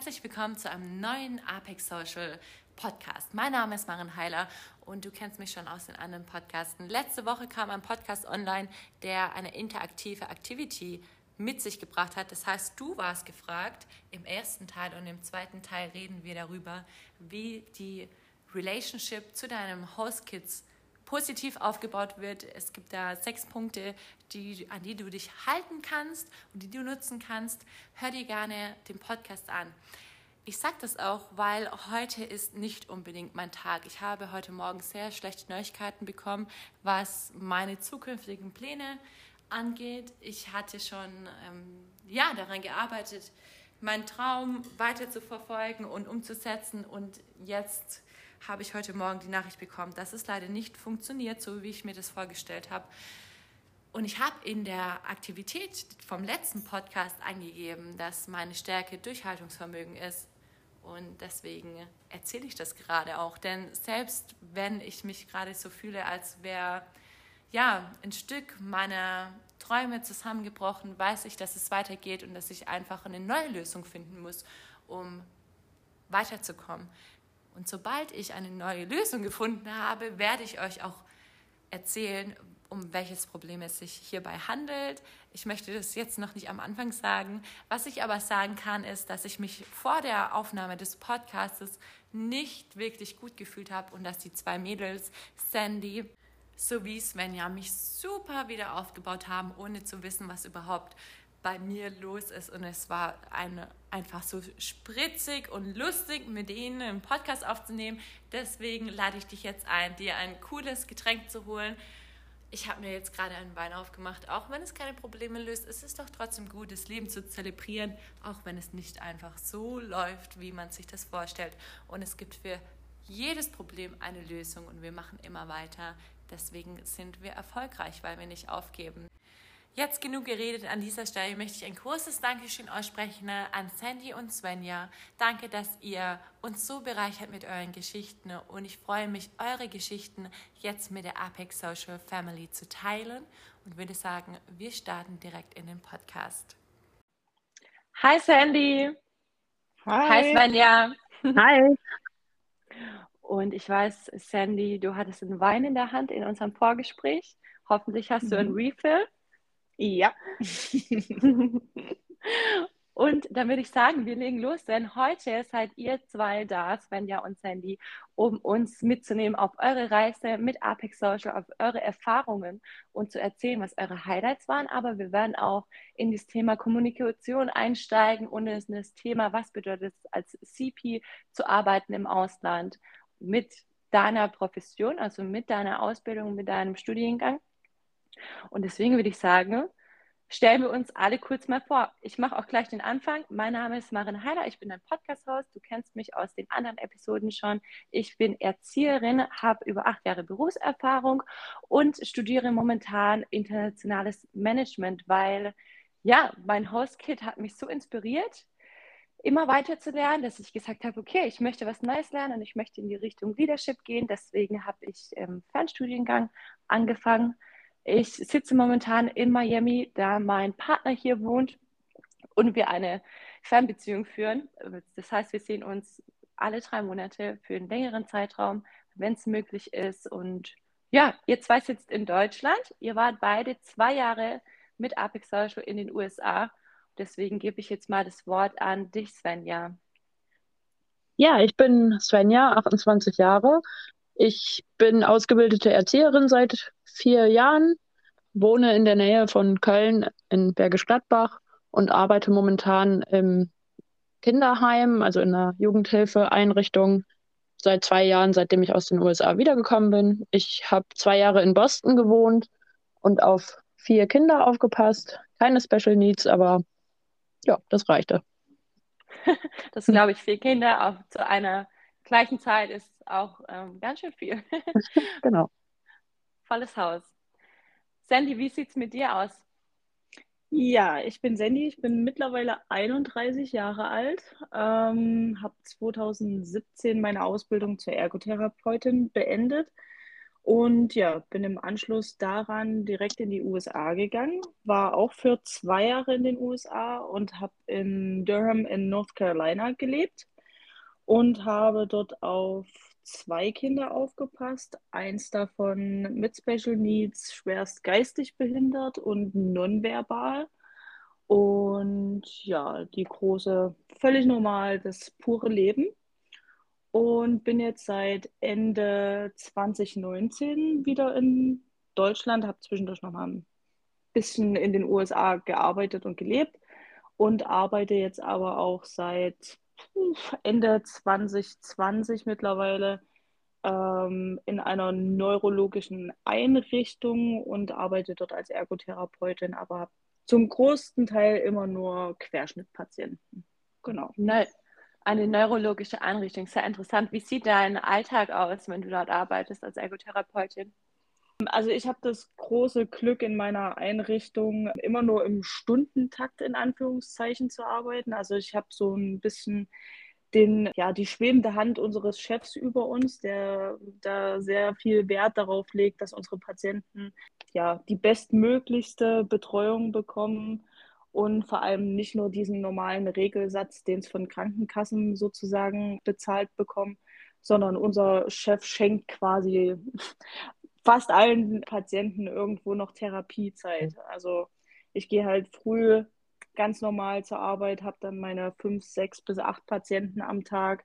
Herzlich willkommen zu einem neuen Apex Social Podcast. Mein Name ist Maren Heiler und du kennst mich schon aus den anderen Podcasten. Letzte Woche kam ein Podcast online, der eine interaktive Activity mit sich gebracht hat. Das heißt, du warst gefragt. Im ersten Teil und im zweiten Teil reden wir darüber, wie die Relationship zu deinem Host Kids positiv aufgebaut wird. Es gibt da sechs Punkte, die, an die du dich halten kannst und die du nutzen kannst. Hör dir gerne den Podcast an. Ich sage das auch, weil heute ist nicht unbedingt mein Tag. Ich habe heute Morgen sehr schlechte Neuigkeiten bekommen, was meine zukünftigen Pläne angeht. Ich hatte schon ähm, ja, daran gearbeitet, meinen Traum weiter zu verfolgen und umzusetzen. Und jetzt habe ich heute Morgen die Nachricht bekommen, dass es leider nicht funktioniert, so wie ich mir das vorgestellt habe. Und ich habe in der Aktivität vom letzten Podcast angegeben, dass meine Stärke Durchhaltungsvermögen ist. Und deswegen erzähle ich das gerade auch. Denn selbst wenn ich mich gerade so fühle, als wäre ja ein Stück meiner Träume zusammengebrochen, weiß ich, dass es weitergeht und dass ich einfach eine neue Lösung finden muss, um weiterzukommen. Und sobald ich eine neue Lösung gefunden habe, werde ich euch auch erzählen, um welches Problem es sich hierbei handelt. Ich möchte das jetzt noch nicht am Anfang sagen. Was ich aber sagen kann, ist, dass ich mich vor der Aufnahme des Podcasts nicht wirklich gut gefühlt habe und dass die zwei Mädels, Sandy sowie Svenja, mich super wieder aufgebaut haben, ohne zu wissen, was überhaupt bei mir los ist. Und es war eine, einfach so spritzig und lustig, mit denen einen Podcast aufzunehmen. Deswegen lade ich dich jetzt ein, dir ein cooles Getränk zu holen. Ich habe mir jetzt gerade einen Wein aufgemacht. Auch wenn es keine Probleme löst, ist es doch trotzdem gut, das Leben zu zelebrieren, auch wenn es nicht einfach so läuft, wie man sich das vorstellt. Und es gibt für jedes Problem eine Lösung und wir machen immer weiter. Deswegen sind wir erfolgreich, weil wir nicht aufgeben. Jetzt genug geredet. An dieser Stelle möchte ich ein großes Dankeschön aussprechen an Sandy und Svenja. Danke, dass ihr uns so bereichert mit euren Geschichten und ich freue mich, eure Geschichten jetzt mit der Apex Social Family zu teilen und würde sagen, wir starten direkt in den Podcast. Hi Sandy. Hi. Hi Svenja. Hi. Und ich weiß, Sandy, du hattest einen Wein in der Hand in unserem Vorgespräch. Hoffentlich hast du einen mhm. Refill. Ja. und dann würde ich sagen, wir legen los, denn heute seid ihr zwei da, Svenja und Sandy, um uns mitzunehmen auf eure Reise mit Apex Social, auf eure Erfahrungen und zu erzählen, was eure Highlights waren. Aber wir werden auch in das Thema Kommunikation einsteigen und in das Thema, was bedeutet es als CP zu arbeiten im Ausland mit deiner Profession, also mit deiner Ausbildung, mit deinem Studiengang. Und deswegen würde ich sagen, stellen wir uns alle kurz mal vor. Ich mache auch gleich den Anfang. Mein Name ist Marin Heiler, ich bin ein Podcast-Host. Du kennst mich aus den anderen Episoden schon. Ich bin Erzieherin, habe über acht Jahre Berufserfahrung und studiere momentan internationales Management, weil ja, mein Host-Kit hat mich so inspiriert, immer weiter zu lernen, dass ich gesagt habe, okay, ich möchte was Neues lernen und ich möchte in die Richtung Leadership gehen. Deswegen habe ich im ähm, Fernstudiengang angefangen ich sitze momentan in Miami, da mein Partner hier wohnt und wir eine Fernbeziehung führen. Das heißt, wir sehen uns alle drei Monate für einen längeren Zeitraum, wenn es möglich ist. Und ja, ihr zwei sitzt in Deutschland. Ihr wart beide zwei Jahre mit Apex Social in den USA. Deswegen gebe ich jetzt mal das Wort an dich, Svenja. Ja, ich bin Svenja, 28 Jahre. Ich bin ausgebildete Erzieherin seit vier Jahren, wohne in der Nähe von Köln in Bergisch Gladbach und arbeite momentan im Kinderheim, also in einer Jugendhilfeeinrichtung, seit zwei Jahren, seitdem ich aus den USA wiedergekommen bin. Ich habe zwei Jahre in Boston gewohnt und auf vier Kinder aufgepasst. keine Special Needs, aber ja, das reichte. das glaube ich, vier Kinder auch zu einer gleichen Zeit ist auch ähm, ganz schön viel. genau. Volles Haus. Sandy, wie sieht es mit dir aus? Ja, ich bin Sandy, ich bin mittlerweile 31 Jahre alt, ähm, habe 2017 meine Ausbildung zur Ergotherapeutin beendet und ja, bin im Anschluss daran direkt in die USA gegangen, war auch für zwei Jahre in den USA und habe in Durham in North Carolina gelebt und habe dort auf zwei Kinder aufgepasst. Eins davon mit Special Needs, schwerst geistig behindert und nonverbal. Und ja, die große, völlig normal, das pure Leben. Und bin jetzt seit Ende 2019 wieder in Deutschland, habe zwischendurch noch mal ein bisschen in den USA gearbeitet und gelebt und arbeite jetzt aber auch seit Ende 2020 mittlerweile ähm, in einer neurologischen Einrichtung und arbeite dort als Ergotherapeutin, aber zum größten Teil immer nur Querschnittpatienten. Genau. Ne eine neurologische Einrichtung, sehr interessant. Wie sieht dein Alltag aus, wenn du dort arbeitest als Ergotherapeutin? Also ich habe das große Glück in meiner Einrichtung immer nur im Stundentakt in Anführungszeichen zu arbeiten. Also ich habe so ein bisschen den, ja, die schwebende Hand unseres Chefs über uns, der da sehr viel Wert darauf legt, dass unsere Patienten ja die bestmöglichste Betreuung bekommen und vor allem nicht nur diesen normalen Regelsatz, den es von Krankenkassen sozusagen bezahlt bekommen, sondern unser Chef schenkt quasi fast allen Patienten irgendwo noch Therapiezeit. Also ich gehe halt früh ganz normal zur Arbeit, habe dann meine fünf, sechs bis acht Patienten am Tag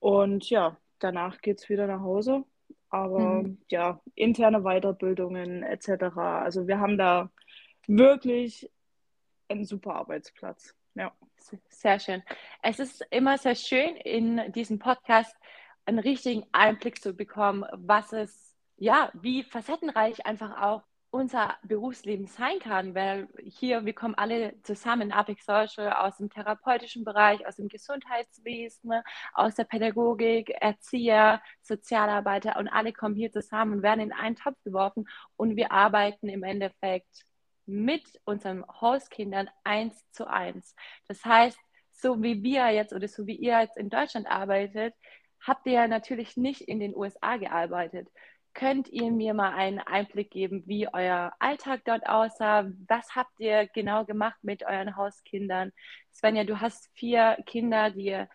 und ja, danach geht es wieder nach Hause. Aber mhm. ja, interne Weiterbildungen etc. Also wir haben da wirklich einen super Arbeitsplatz. Ja. Sehr schön. Es ist immer sehr schön, in diesem Podcast einen richtigen Einblick zu bekommen, was es ja, wie facettenreich einfach auch unser Berufsleben sein kann, weil hier, wir kommen alle zusammen, Apex Social, aus dem therapeutischen Bereich, aus dem Gesundheitswesen, aus der Pädagogik, Erzieher, Sozialarbeiter und alle kommen hier zusammen und werden in einen Topf geworfen und wir arbeiten im Endeffekt mit unseren Hauskindern eins zu eins. Das heißt, so wie wir jetzt oder so wie ihr jetzt in Deutschland arbeitet, habt ihr natürlich nicht in den USA gearbeitet. Könnt ihr mir mal einen Einblick geben, wie euer Alltag dort aussah? Was habt ihr genau gemacht mit euren Hauskindern? Svenja, du hast vier Kinder, die ihr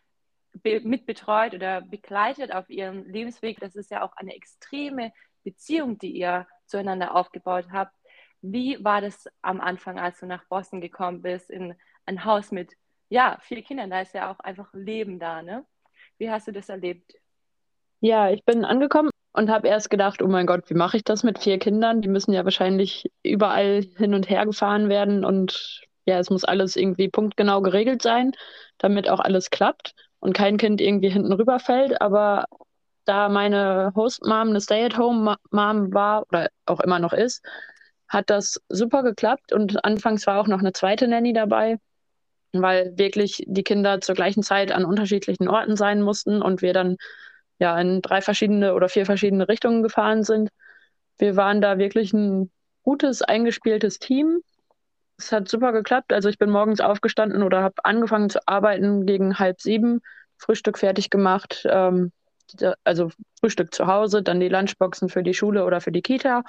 mitbetreut oder begleitet auf ihrem Lebensweg. Das ist ja auch eine extreme Beziehung, die ihr zueinander aufgebaut habt. Wie war das am Anfang, als du nach Boston gekommen bist, in ein Haus mit ja, vier Kindern? Da ist ja auch einfach Leben da, ne? Wie hast du das erlebt? Ja, ich bin angekommen und habe erst gedacht, oh mein Gott, wie mache ich das mit vier Kindern? Die müssen ja wahrscheinlich überall hin und her gefahren werden und ja, es muss alles irgendwie punktgenau geregelt sein, damit auch alles klappt und kein Kind irgendwie hinten rüberfällt. Aber da meine Host-Mom eine Stay-at-Home-Mom war oder auch immer noch ist, hat das super geklappt und anfangs war auch noch eine zweite Nanny dabei, weil wirklich die Kinder zur gleichen Zeit an unterschiedlichen Orten sein mussten und wir dann ja in drei verschiedene oder vier verschiedene Richtungen gefahren sind. Wir waren da wirklich ein gutes, eingespieltes Team. Es hat super geklappt. Also ich bin morgens aufgestanden oder habe angefangen zu arbeiten gegen halb sieben, Frühstück fertig gemacht, ähm, also Frühstück zu Hause, dann die Lunchboxen für die Schule oder für die Kita,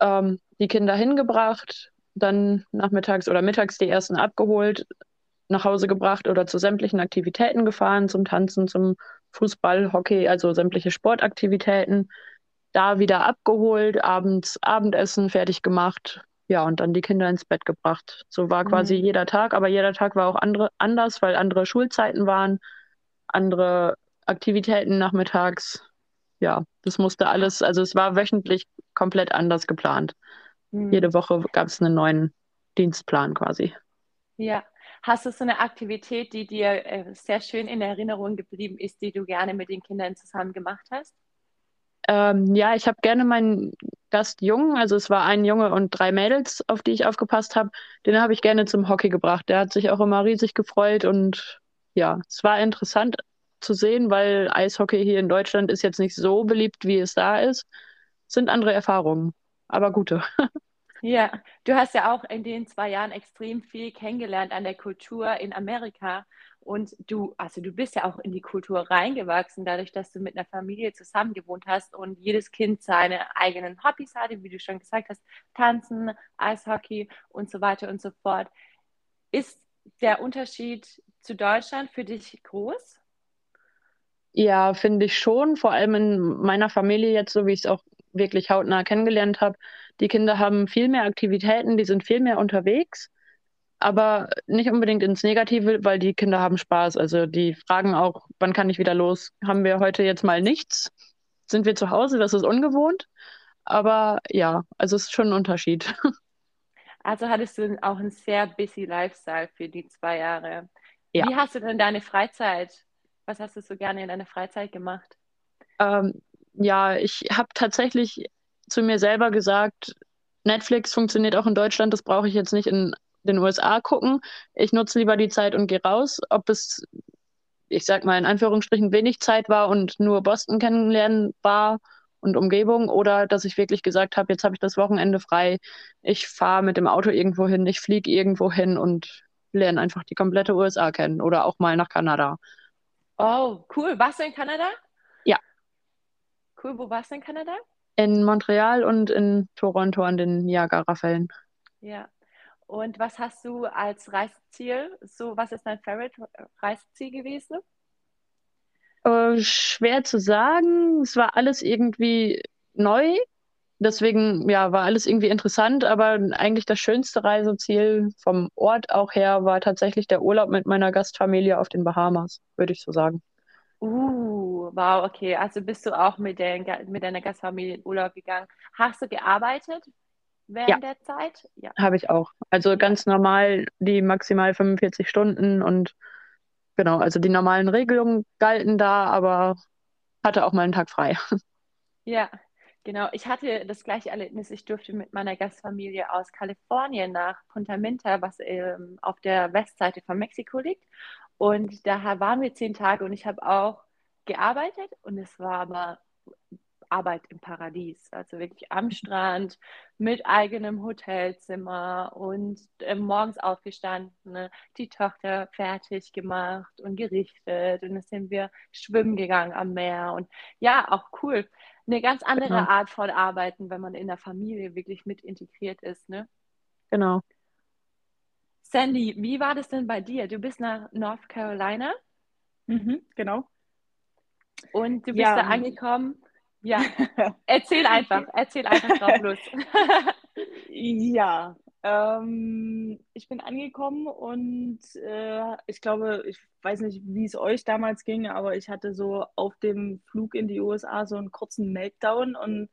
ähm, die Kinder hingebracht, dann nachmittags oder mittags die ersten abgeholt, nach Hause gebracht oder zu sämtlichen Aktivitäten gefahren, zum Tanzen, zum Fußball, Hockey, also sämtliche Sportaktivitäten. Da wieder abgeholt, abends Abendessen fertig gemacht, ja, und dann die Kinder ins Bett gebracht. So war quasi mhm. jeder Tag, aber jeder Tag war auch andere, anders, weil andere Schulzeiten waren, andere Aktivitäten nachmittags. Ja, das musste alles, also es war wöchentlich komplett anders geplant. Mhm. Jede Woche gab es einen neuen Dienstplan quasi. Ja, Hast du so eine Aktivität, die dir äh, sehr schön in Erinnerung geblieben ist, die du gerne mit den Kindern zusammen gemacht hast? Ähm, ja, ich habe gerne meinen Gastjungen, also es war ein Junge und drei Mädels, auf die ich aufgepasst habe. Den habe ich gerne zum Hockey gebracht. Der hat sich auch immer riesig gefreut und ja, es war interessant zu sehen, weil Eishockey hier in Deutschland ist jetzt nicht so beliebt, wie es da ist. Es sind andere Erfahrungen, aber gute. Ja, du hast ja auch in den zwei Jahren extrem viel kennengelernt an der Kultur in Amerika. Und du, also du bist ja auch in die Kultur reingewachsen, dadurch, dass du mit einer Familie zusammen gewohnt hast und jedes Kind seine eigenen Hobbys hatte, wie du schon gesagt hast, Tanzen, Eishockey und so weiter und so fort. Ist der Unterschied zu Deutschland für dich groß? Ja, finde ich schon. Vor allem in meiner Familie jetzt, so wie ich es auch wirklich hautnah kennengelernt habe. Die Kinder haben viel mehr Aktivitäten, die sind viel mehr unterwegs, aber nicht unbedingt ins Negative, weil die Kinder haben Spaß. Also die fragen auch, wann kann ich wieder los? Haben wir heute jetzt mal nichts? Sind wir zu Hause? Das ist ungewohnt. Aber ja, also es ist schon ein Unterschied. Also hattest du auch einen sehr busy Lifestyle für die zwei Jahre. Ja. Wie hast du denn deine Freizeit? Was hast du so gerne in deiner Freizeit gemacht? Ähm, ja, ich habe tatsächlich zu mir selber gesagt, Netflix funktioniert auch in Deutschland, das brauche ich jetzt nicht in den USA gucken. Ich nutze lieber die Zeit und gehe raus. Ob es, ich sag mal in Anführungsstrichen, wenig Zeit war und nur Boston kennenlernen war und Umgebung oder dass ich wirklich gesagt habe, jetzt habe ich das Wochenende frei. Ich fahre mit dem Auto irgendwo hin, ich fliege irgendwo hin und lerne einfach die komplette USA kennen oder auch mal nach Kanada. Oh, cool. Warst du in Kanada? Cool, wo warst du in Kanada? In Montreal und in Toronto an den Niagara-Fällen. Ja. Und was hast du als Reiseziel? So, was ist dein Favorite-Reiseziel gewesen? Äh, schwer zu sagen. Es war alles irgendwie neu. Deswegen, ja, war alles irgendwie interessant, aber eigentlich das schönste Reiseziel vom Ort auch her war tatsächlich der Urlaub mit meiner Gastfamilie auf den Bahamas, würde ich so sagen. Uh, wow, okay. Also bist du auch mit, der, mit deiner Gastfamilie in Urlaub gegangen. Hast du gearbeitet während ja. der Zeit? Ja, habe ich auch. Also ganz normal die maximal 45 Stunden und genau, also die normalen Regelungen galten da, aber hatte auch mal einen Tag frei. Ja, genau. Ich hatte das gleiche Erlebnis. Ich durfte mit meiner Gastfamilie aus Kalifornien nach Punta Minta, was ähm, auf der Westseite von Mexiko liegt. Und da waren wir zehn Tage und ich habe auch gearbeitet und es war aber Arbeit im Paradies. Also wirklich am Strand mit eigenem Hotelzimmer und äh, morgens aufgestanden, ne, die Tochter fertig gemacht und gerichtet und dann sind wir schwimmen gegangen am Meer und ja, auch cool. Eine ganz andere genau. Art von Arbeiten, wenn man in der Familie wirklich mit integriert ist. Ne? Genau. Sandy, wie war das denn bei dir? Du bist nach North Carolina. Mhm, genau. Und du bist ja, da angekommen. Ja, erzähl einfach, erzähl einfach drauf los. ja, ähm, ich bin angekommen und äh, ich glaube, ich weiß nicht, wie es euch damals ging, aber ich hatte so auf dem Flug in die USA so einen kurzen Meltdown und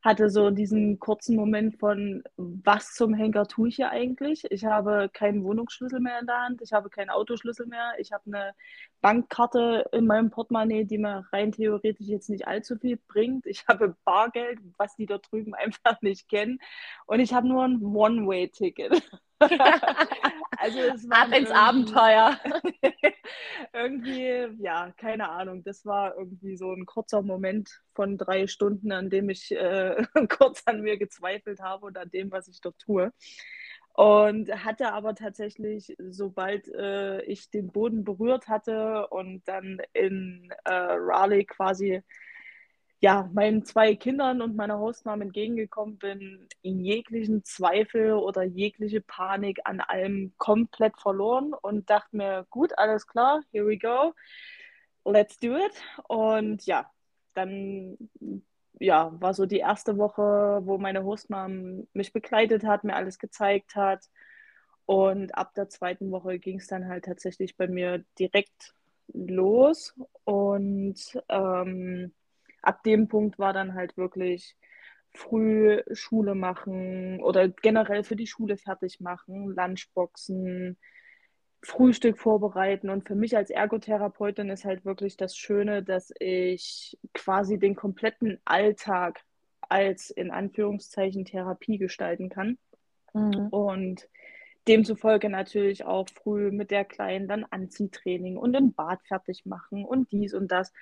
hatte so diesen kurzen Moment von, was zum Henker tue ich hier eigentlich? Ich habe keinen Wohnungsschlüssel mehr in der Hand, ich habe keinen Autoschlüssel mehr, ich habe eine Bankkarte in meinem Portemonnaie, die mir rein theoretisch jetzt nicht allzu viel bringt. Ich habe Bargeld, was die da drüben einfach nicht kennen. Und ich habe nur ein One-Way-Ticket. also es war Ab ins Abenteuer. irgendwie, ja, keine Ahnung. Das war irgendwie so ein kurzer Moment von drei Stunden, an dem ich äh, kurz an mir gezweifelt habe und an dem, was ich dort tue. Und hatte aber tatsächlich, sobald äh, ich den Boden berührt hatte und dann in äh, Raleigh quasi ja, meinen zwei Kindern und meiner Hostmom entgegengekommen bin, jeglichen Zweifel oder jegliche Panik an allem komplett verloren und dachte mir, gut, alles klar, here we go, let's do it. Und ja, dann ja, war so die erste Woche, wo meine Hostmom mich begleitet hat, mir alles gezeigt hat. Und ab der zweiten Woche ging es dann halt tatsächlich bei mir direkt los. Und ähm, ab dem Punkt war dann halt wirklich früh Schule machen oder generell für die Schule fertig machen, Lunchboxen, Frühstück vorbereiten. Und für mich als Ergotherapeutin ist halt wirklich das Schöne, dass ich quasi den kompletten Alltag als in Anführungszeichen Therapie gestalten kann. Mhm. Und demzufolge natürlich auch früh mit der Kleinen dann Anziehtraining und im Bad fertig machen und dies und das.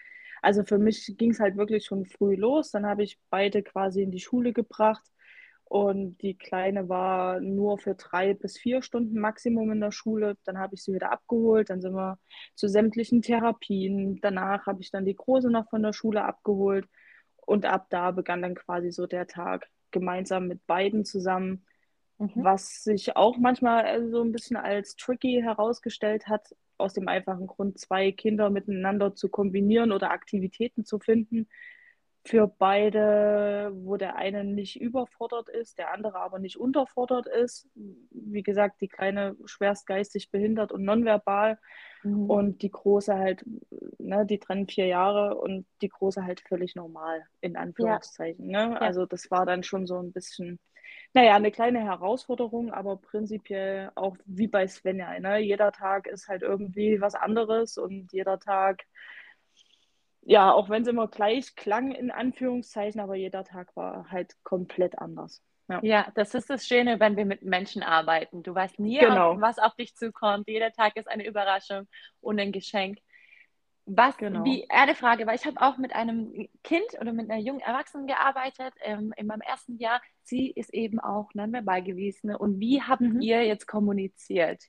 Also für mich ging es halt wirklich schon früh los. Dann habe ich beide quasi in die Schule gebracht und die Kleine war nur für drei bis vier Stunden Maximum in der Schule. Dann habe ich sie wieder abgeholt. Dann sind wir zu sämtlichen Therapien. Danach habe ich dann die Große noch von der Schule abgeholt. Und ab da begann dann quasi so der Tag gemeinsam mit beiden zusammen. Mhm. Was sich auch manchmal so ein bisschen als tricky herausgestellt hat, aus dem einfachen Grund, zwei Kinder miteinander zu kombinieren oder Aktivitäten zu finden, für beide, wo der eine nicht überfordert ist, der andere aber nicht unterfordert ist. Wie gesagt, die Kleine schwerst geistig behindert und nonverbal mhm. und die Große halt, ne, die trennen vier Jahre und die Große halt völlig normal, in Anführungszeichen. Ja. Ne? Ja. Also das war dann schon so ein bisschen, naja, eine kleine Herausforderung, aber prinzipiell auch wie bei Svenja. Ne? Jeder Tag ist halt irgendwie was anderes und jeder Tag ja, auch wenn es immer gleich klang, in Anführungszeichen, aber jeder Tag war halt komplett anders. Ja. ja, das ist das Schöne, wenn wir mit Menschen arbeiten. Du weißt nie, genau. was auf dich zukommt. Jeder Tag ist eine Überraschung und ein Geschenk. Was, genau. wie, eine Frage, weil ich habe auch mit einem Kind oder mit einer jungen Erwachsenen gearbeitet ähm, in meinem ersten Jahr. Sie ist eben auch nonverbal gewesen. Und wie habt mhm. ihr jetzt kommuniziert?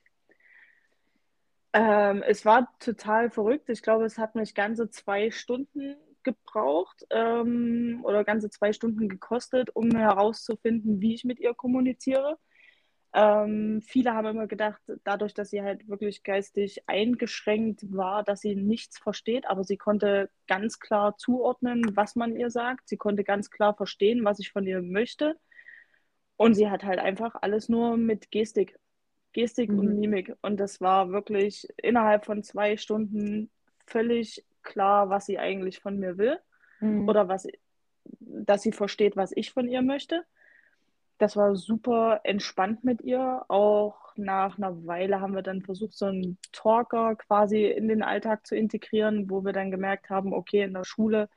Ähm, es war total verrückt. Ich glaube, es hat mich ganze zwei Stunden gebraucht ähm, oder ganze zwei Stunden gekostet, um herauszufinden, wie ich mit ihr kommuniziere. Ähm, viele haben immer gedacht, dadurch, dass sie halt wirklich geistig eingeschränkt war, dass sie nichts versteht, aber sie konnte ganz klar zuordnen, was man ihr sagt. Sie konnte ganz klar verstehen, was ich von ihr möchte. Und sie hat halt einfach alles nur mit Gestik Gestik mhm. und Mimik. Und das war wirklich innerhalb von zwei Stunden völlig klar, was sie eigentlich von mir will. Mhm. Oder was, dass sie versteht, was ich von ihr möchte. Das war super entspannt mit ihr. Auch nach einer Weile haben wir dann versucht, so einen Talker quasi in den Alltag zu integrieren, wo wir dann gemerkt haben, okay, in der Schule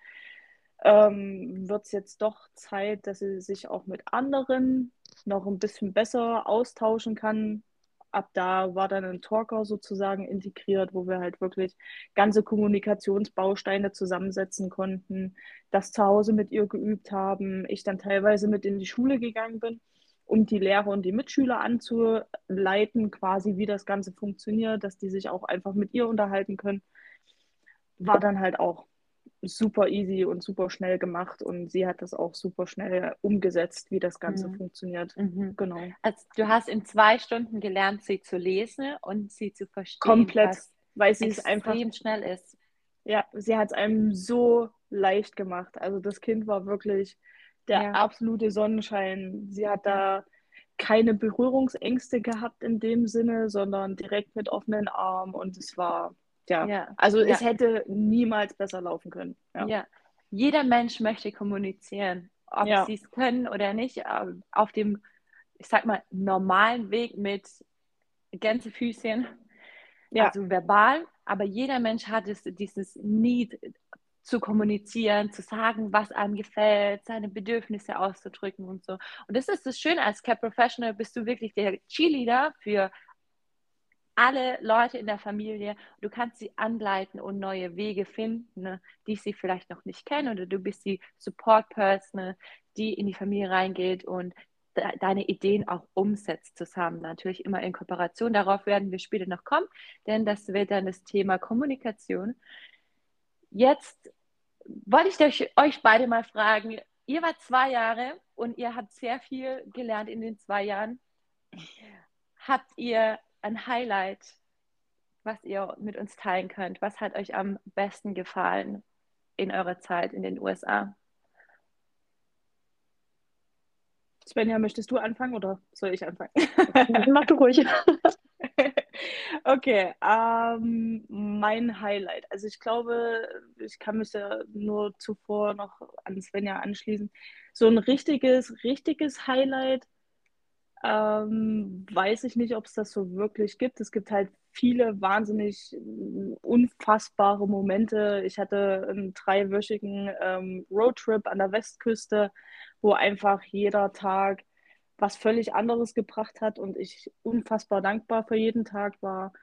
ähm, wird es jetzt doch Zeit, dass sie sich auch mit anderen noch ein bisschen besser austauschen kann, ab da war dann ein Talker sozusagen integriert, wo wir halt wirklich ganze Kommunikationsbausteine zusammensetzen konnten, das zu Hause mit ihr geübt haben, ich dann teilweise mit in die Schule gegangen bin, um die Lehrer und die Mitschüler anzuleiten, quasi wie das Ganze funktioniert, dass die sich auch einfach mit ihr unterhalten können, war dann halt auch super easy und super schnell gemacht und sie hat das auch super schnell umgesetzt, wie das Ganze mhm. funktioniert. Mhm. Genau. Also du hast in zwei Stunden gelernt, sie zu lesen und sie zu verstehen. Komplett, weil sie es einfach schnell ist. Ja, sie hat es einem so leicht gemacht. Also das Kind war wirklich der ja. absolute Sonnenschein. Sie hat da keine Berührungsängste gehabt in dem Sinne, sondern direkt mit offenen Armen und es war ja. ja. Also ja. es hätte niemals besser laufen können. Ja. ja. Jeder Mensch möchte kommunizieren, ob sie es können oder nicht, ähm, auf dem, ich sag mal, normalen Weg mit Gänsefüßchen, ja. also verbal, aber jeder Mensch hat es, dieses Need zu kommunizieren, zu sagen, was einem gefällt, seine Bedürfnisse auszudrücken und so. Und das ist das Schöne, als Cap Professional bist du wirklich der Cheerleader für alle Leute in der Familie. Du kannst sie anleiten und neue Wege finden, ne, die sie vielleicht noch nicht kennen. Oder du bist die Support Person, die in die Familie reingeht und de deine Ideen auch umsetzt zusammen. Natürlich immer in Kooperation. Darauf werden wir später noch kommen, denn das wird dann das Thema Kommunikation. Jetzt wollte ich euch beide mal fragen, ihr wart zwei Jahre und ihr habt sehr viel gelernt in den zwei Jahren. Habt ihr ein Highlight, was ihr mit uns teilen könnt? Was hat euch am besten gefallen in eurer Zeit in den USA? Svenja, möchtest du anfangen oder soll ich anfangen? Mach du ruhig. okay, ähm, mein Highlight. Also ich glaube, ich kann mich ja nur zuvor noch an Svenja anschließen. So ein richtiges, richtiges Highlight ähm, weiß ich nicht, ob es das so wirklich gibt. Es gibt halt viele wahnsinnig äh, unfassbare Momente. Ich hatte einen dreiwöchigen ähm, Roadtrip an der Westküste, wo einfach jeder Tag was völlig anderes gebracht hat und ich unfassbar dankbar für jeden Tag war.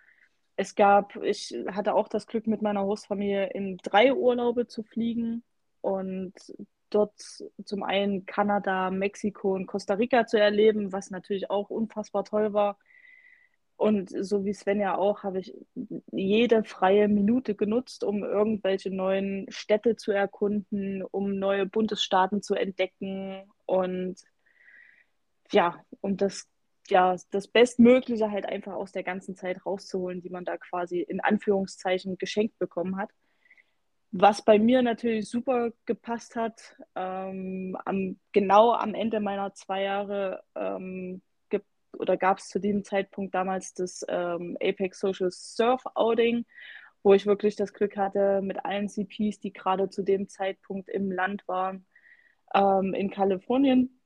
Es gab, ich hatte auch das Glück, mit meiner Hostfamilie in drei Urlaube zu fliegen und dort zum einen Kanada, Mexiko und Costa Rica zu erleben, was natürlich auch unfassbar toll war. Und so wie Sven ja auch, habe ich jede freie Minute genutzt, um irgendwelche neuen Städte zu erkunden, um neue Bundesstaaten zu entdecken und ja, um das, ja, das Bestmögliche halt einfach aus der ganzen Zeit rauszuholen, die man da quasi in Anführungszeichen geschenkt bekommen hat. Was bei mir natürlich super gepasst hat, ähm, am, genau am Ende meiner zwei Jahre ähm, oder gab es zu diesem Zeitpunkt damals das ähm, Apex Social Surf Outing, wo ich wirklich das Glück hatte, mit allen CPs, die gerade zu dem Zeitpunkt im Land waren, ähm, in Kalifornien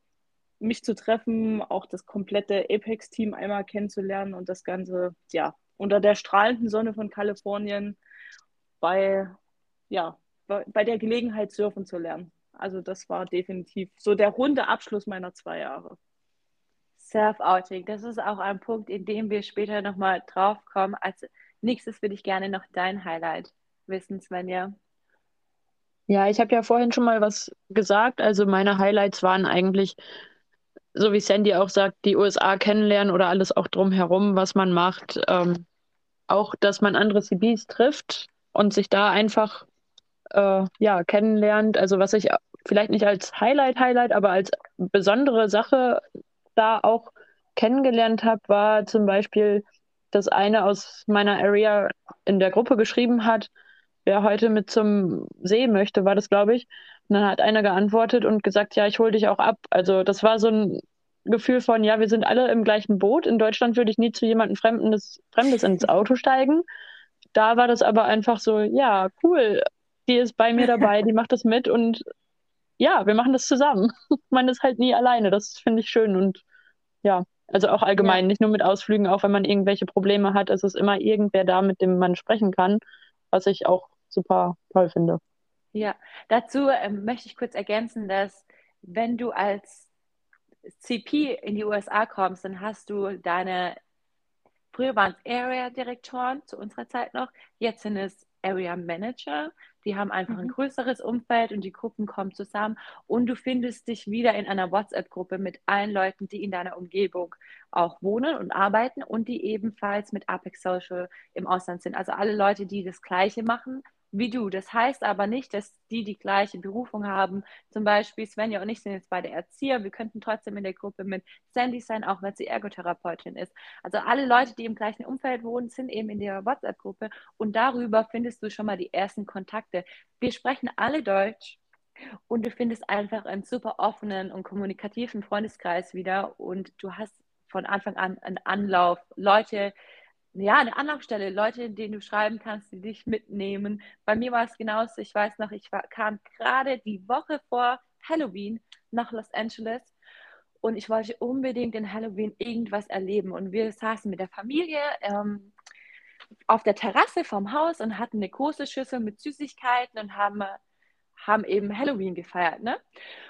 mich zu treffen, auch das komplette Apex-Team einmal kennenzulernen und das Ganze, ja, unter der strahlenden Sonne von Kalifornien bei, ja, bei, der Gelegenheit surfen zu lernen. Also das war definitiv so der runde Abschluss meiner zwei Jahre. Self-Outing, das ist auch ein Punkt, in dem wir später nochmal drauf kommen. Als nächstes würde ich gerne noch dein Highlight wissen, Svenja. Ja, ich habe ja vorhin schon mal was gesagt. Also meine Highlights waren eigentlich, so wie Sandy auch sagt, die USA kennenlernen oder alles auch drumherum, was man macht. Ähm, auch, dass man andere CBs trifft und sich da einfach äh, ja, kennenlernt. Also was ich vielleicht nicht als Highlight, Highlight, aber als besondere Sache da auch kennengelernt habe, war zum Beispiel, dass eine aus meiner Area in der Gruppe geschrieben hat, wer heute mit zum See möchte, war das, glaube ich. Und dann hat einer geantwortet und gesagt, ja, ich hole dich auch ab. Also das war so ein Gefühl von, ja, wir sind alle im gleichen Boot. In Deutschland würde ich nie zu jemandem Fremdes, Fremdes ins Auto steigen. Da war das aber einfach so, ja, cool, die ist bei mir dabei, die macht das mit und ja, wir machen das zusammen. Man ist halt nie alleine. Das finde ich schön und ja, also auch allgemein, ja. nicht nur mit Ausflügen, auch wenn man irgendwelche Probleme hat, ist es immer irgendwer da, mit dem man sprechen kann, was ich auch super toll finde. Ja, dazu ähm, möchte ich kurz ergänzen, dass wenn du als CP in die USA kommst, dann hast du deine, früher waren es Area-Direktoren zu unserer Zeit noch, jetzt sind es Area Manager. Die haben einfach ein mhm. größeres Umfeld und die Gruppen kommen zusammen und du findest dich wieder in einer WhatsApp-Gruppe mit allen Leuten, die in deiner Umgebung auch wohnen und arbeiten und die ebenfalls mit Apex Social im Ausland sind. Also alle Leute, die das Gleiche machen wie du. Das heißt aber nicht, dass die die gleiche Berufung haben. Zum Beispiel Svenja und ich sind jetzt beide Erzieher. Wir könnten trotzdem in der Gruppe mit Sandy sein, auch wenn sie Ergotherapeutin ist. Also alle Leute, die im gleichen Umfeld wohnen, sind eben in der WhatsApp-Gruppe und darüber findest du schon mal die ersten Kontakte. Wir sprechen alle Deutsch. Und du findest einfach einen super offenen und kommunikativen Freundeskreis wieder und du hast von Anfang an einen Anlauf, Leute, ja, eine Anlaufstelle, Leute, denen du schreiben kannst, die dich mitnehmen. Bei mir war es genauso. Ich weiß noch, ich war, kam gerade die Woche vor Halloween nach Los Angeles und ich wollte unbedingt in Halloween irgendwas erleben. Und wir saßen mit der Familie ähm, auf der Terrasse vom Haus und hatten eine große Schüssel mit Süßigkeiten und haben haben eben Halloween gefeiert, ne?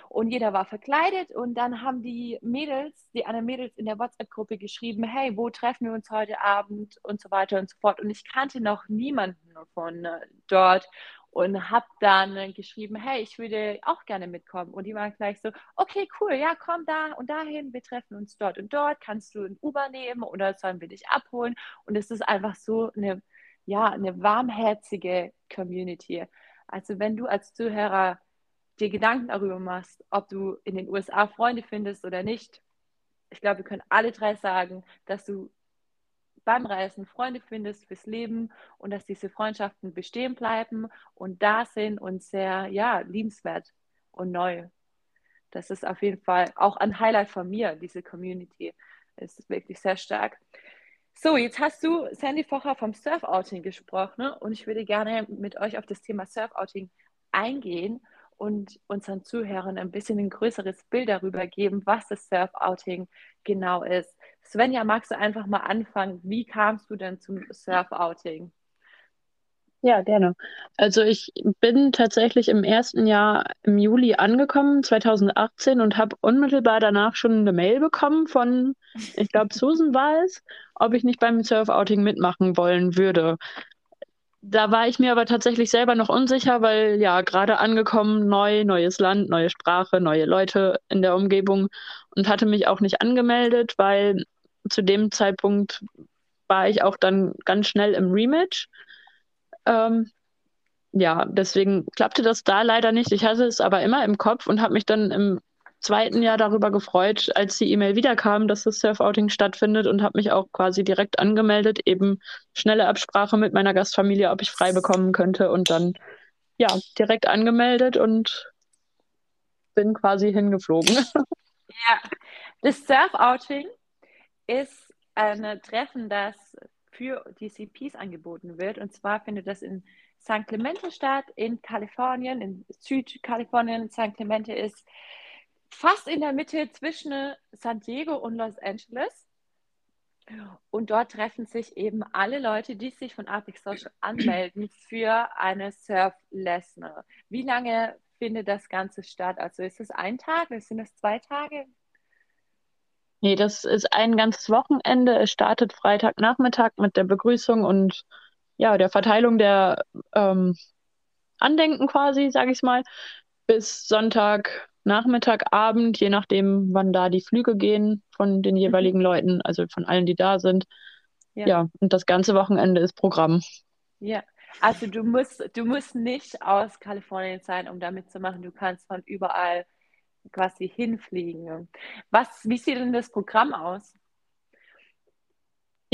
Und jeder war verkleidet und dann haben die Mädels, die anderen Mädels in der WhatsApp-Gruppe geschrieben, hey, wo treffen wir uns heute Abend und so weiter und so fort. Und ich kannte noch niemanden von äh, dort und habe dann geschrieben, hey, ich würde auch gerne mitkommen. Und die waren gleich so, okay, cool, ja, komm da und dahin, wir treffen uns dort und dort, kannst du ein Uber nehmen oder sollen wir dich abholen? Und es ist einfach so eine, ja, eine warmherzige Community. Also wenn du als Zuhörer dir Gedanken darüber machst, ob du in den USA Freunde findest oder nicht, ich glaube, wir können alle drei sagen, dass du beim Reisen Freunde findest fürs Leben und dass diese Freundschaften bestehen bleiben und da sind und sehr, ja, liebenswert und neu. Das ist auf jeden Fall auch ein Highlight von mir, diese Community. Es ist wirklich sehr stark. So, jetzt hast du Sandy Focher vom Surf-Outing gesprochen und ich würde gerne mit euch auf das Thema Surf-Outing eingehen und unseren Zuhörern ein bisschen ein größeres Bild darüber geben, was das Surf-Outing genau ist. Svenja, magst du einfach mal anfangen? Wie kamst du denn zum Surf-Outing? Ja, gerne. Also ich bin tatsächlich im ersten Jahr im Juli angekommen, 2018, und habe unmittelbar danach schon eine Mail bekommen von, ich glaube, Susan war es, ob ich nicht beim Surf-Outing mitmachen wollen würde. Da war ich mir aber tatsächlich selber noch unsicher, weil ja, gerade angekommen, neu, neues Land, neue Sprache, neue Leute in der Umgebung und hatte mich auch nicht angemeldet, weil zu dem Zeitpunkt war ich auch dann ganz schnell im Rematch. Ähm, ja, deswegen klappte das da leider nicht. Ich hatte es aber immer im Kopf und habe mich dann im zweiten Jahr darüber gefreut, als die E-Mail wiederkam, dass das Surfouting stattfindet und habe mich auch quasi direkt angemeldet, eben schnelle Absprache mit meiner Gastfamilie, ob ich frei bekommen könnte und dann ja, direkt angemeldet und bin quasi hingeflogen. Ja, das Surfouting ist ein Treffen, das für die CPs angeboten wird. Und zwar findet das in San Clemente statt, in Kalifornien, in Südkalifornien. San Clemente ist fast in der Mitte zwischen San Diego und Los Angeles. Und dort treffen sich eben alle Leute, die sich von Apex Social anmelden für eine Surf-Lesson. Wie lange findet das Ganze statt? Also ist es ein Tag, sind es zwei Tage? Nee, das ist ein ganzes Wochenende. Es startet Freitagnachmittag mit der Begrüßung und ja, der Verteilung der ähm, Andenken quasi, sage ich mal, bis Sonntagnachmittag, Abend, je nachdem, wann da die Flüge gehen von den jeweiligen mhm. Leuten, also von allen, die da sind. Ja. ja, und das ganze Wochenende ist Programm. Ja, also du musst, du musst nicht aus Kalifornien sein, um damit zu machen. Du kannst von überall quasi hinfliegen. Was, wie sieht denn das Programm aus?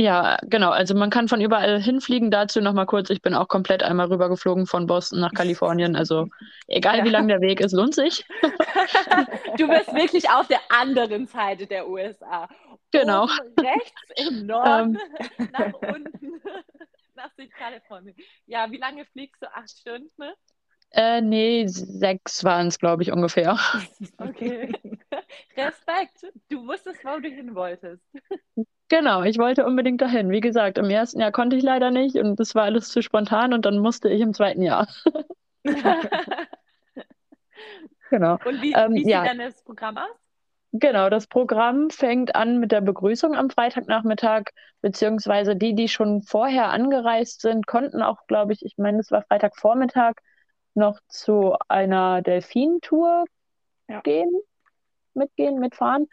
Ja, genau. Also man kann von überall hinfliegen. Dazu nochmal kurz, ich bin auch komplett einmal rübergeflogen von Boston nach Kalifornien. Also egal ja. wie lang der Weg ist, lohnt sich. du bist wirklich auf der anderen Seite der USA. Genau. Oben rechts im Norden ähm. nach unten nach Südkalifornien. Ja, wie lange fliegst du? Acht Stunden? Äh, nee, sechs waren es, glaube ich, ungefähr. Okay. Respekt. Du wusstest, wo du hin wolltest. Genau, ich wollte unbedingt dahin. Wie gesagt, im ersten Jahr konnte ich leider nicht und das war alles zu spontan und dann musste ich im zweiten Jahr. genau. Und wie, ähm, wie sieht ja. dann das Programm aus? Genau, das Programm fängt an mit der Begrüßung am Freitagnachmittag, beziehungsweise die, die schon vorher angereist sind, konnten auch, glaube ich, ich meine, es war Freitagvormittag, noch zu einer Delfin-Tour ja. gehen, mitgehen, mitfahren.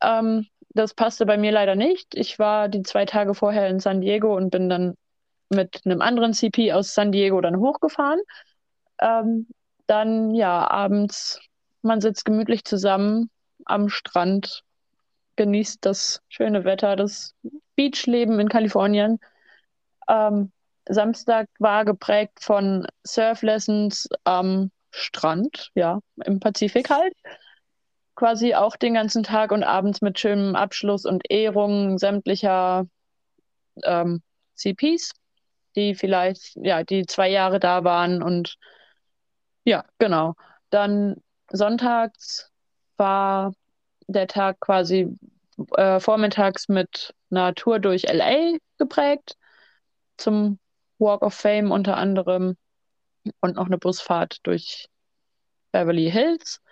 Ähm, das passte bei mir leider nicht. Ich war die zwei Tage vorher in San Diego und bin dann mit einem anderen CP aus San Diego dann hochgefahren. Ähm, dann ja, abends, man sitzt gemütlich zusammen am Strand, genießt das schöne Wetter, das Beachleben in Kalifornien. Ähm, Samstag war geprägt von Surflessons am Strand, ja, im Pazifik halt. Quasi auch den ganzen Tag und abends mit schönem Abschluss und Ehrung sämtlicher ähm, CPs, die vielleicht, ja, die zwei Jahre da waren und ja, genau. Dann sonntags war der Tag quasi äh, vormittags mit einer Tour durch LA geprägt zum Walk of Fame unter anderem und noch eine Busfahrt durch Beverly Hills.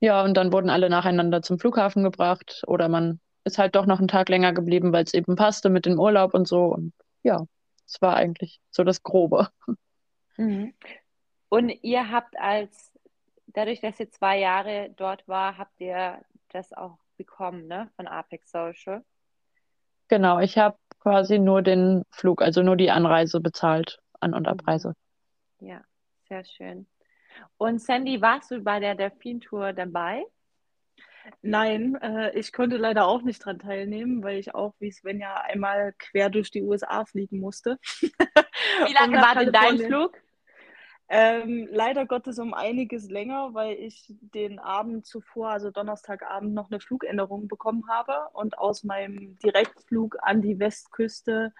Ja, und dann wurden alle nacheinander zum Flughafen gebracht oder man ist halt doch noch einen Tag länger geblieben, weil es eben passte mit dem Urlaub und so. Und ja, es war eigentlich so das Grobe. Mhm. Und ihr habt als, dadurch, dass ihr zwei Jahre dort war, habt ihr das auch bekommen, ne, von Apex Social? Genau, ich habe quasi nur den Flug, also nur die Anreise bezahlt, An- und Abreise. Ja, sehr schön. Und Sandy, warst du bei der Delfin-Tour dabei? Nein, äh, ich konnte leider auch nicht dran teilnehmen, weil ich auch wie Svenja einmal quer durch die USA fliegen musste. Wie lange war denn dein Flug? Ähm, leider Gottes um einiges länger, weil ich den Abend zuvor, also Donnerstagabend, noch eine Flugänderung bekommen habe und aus meinem Direktflug an die Westküste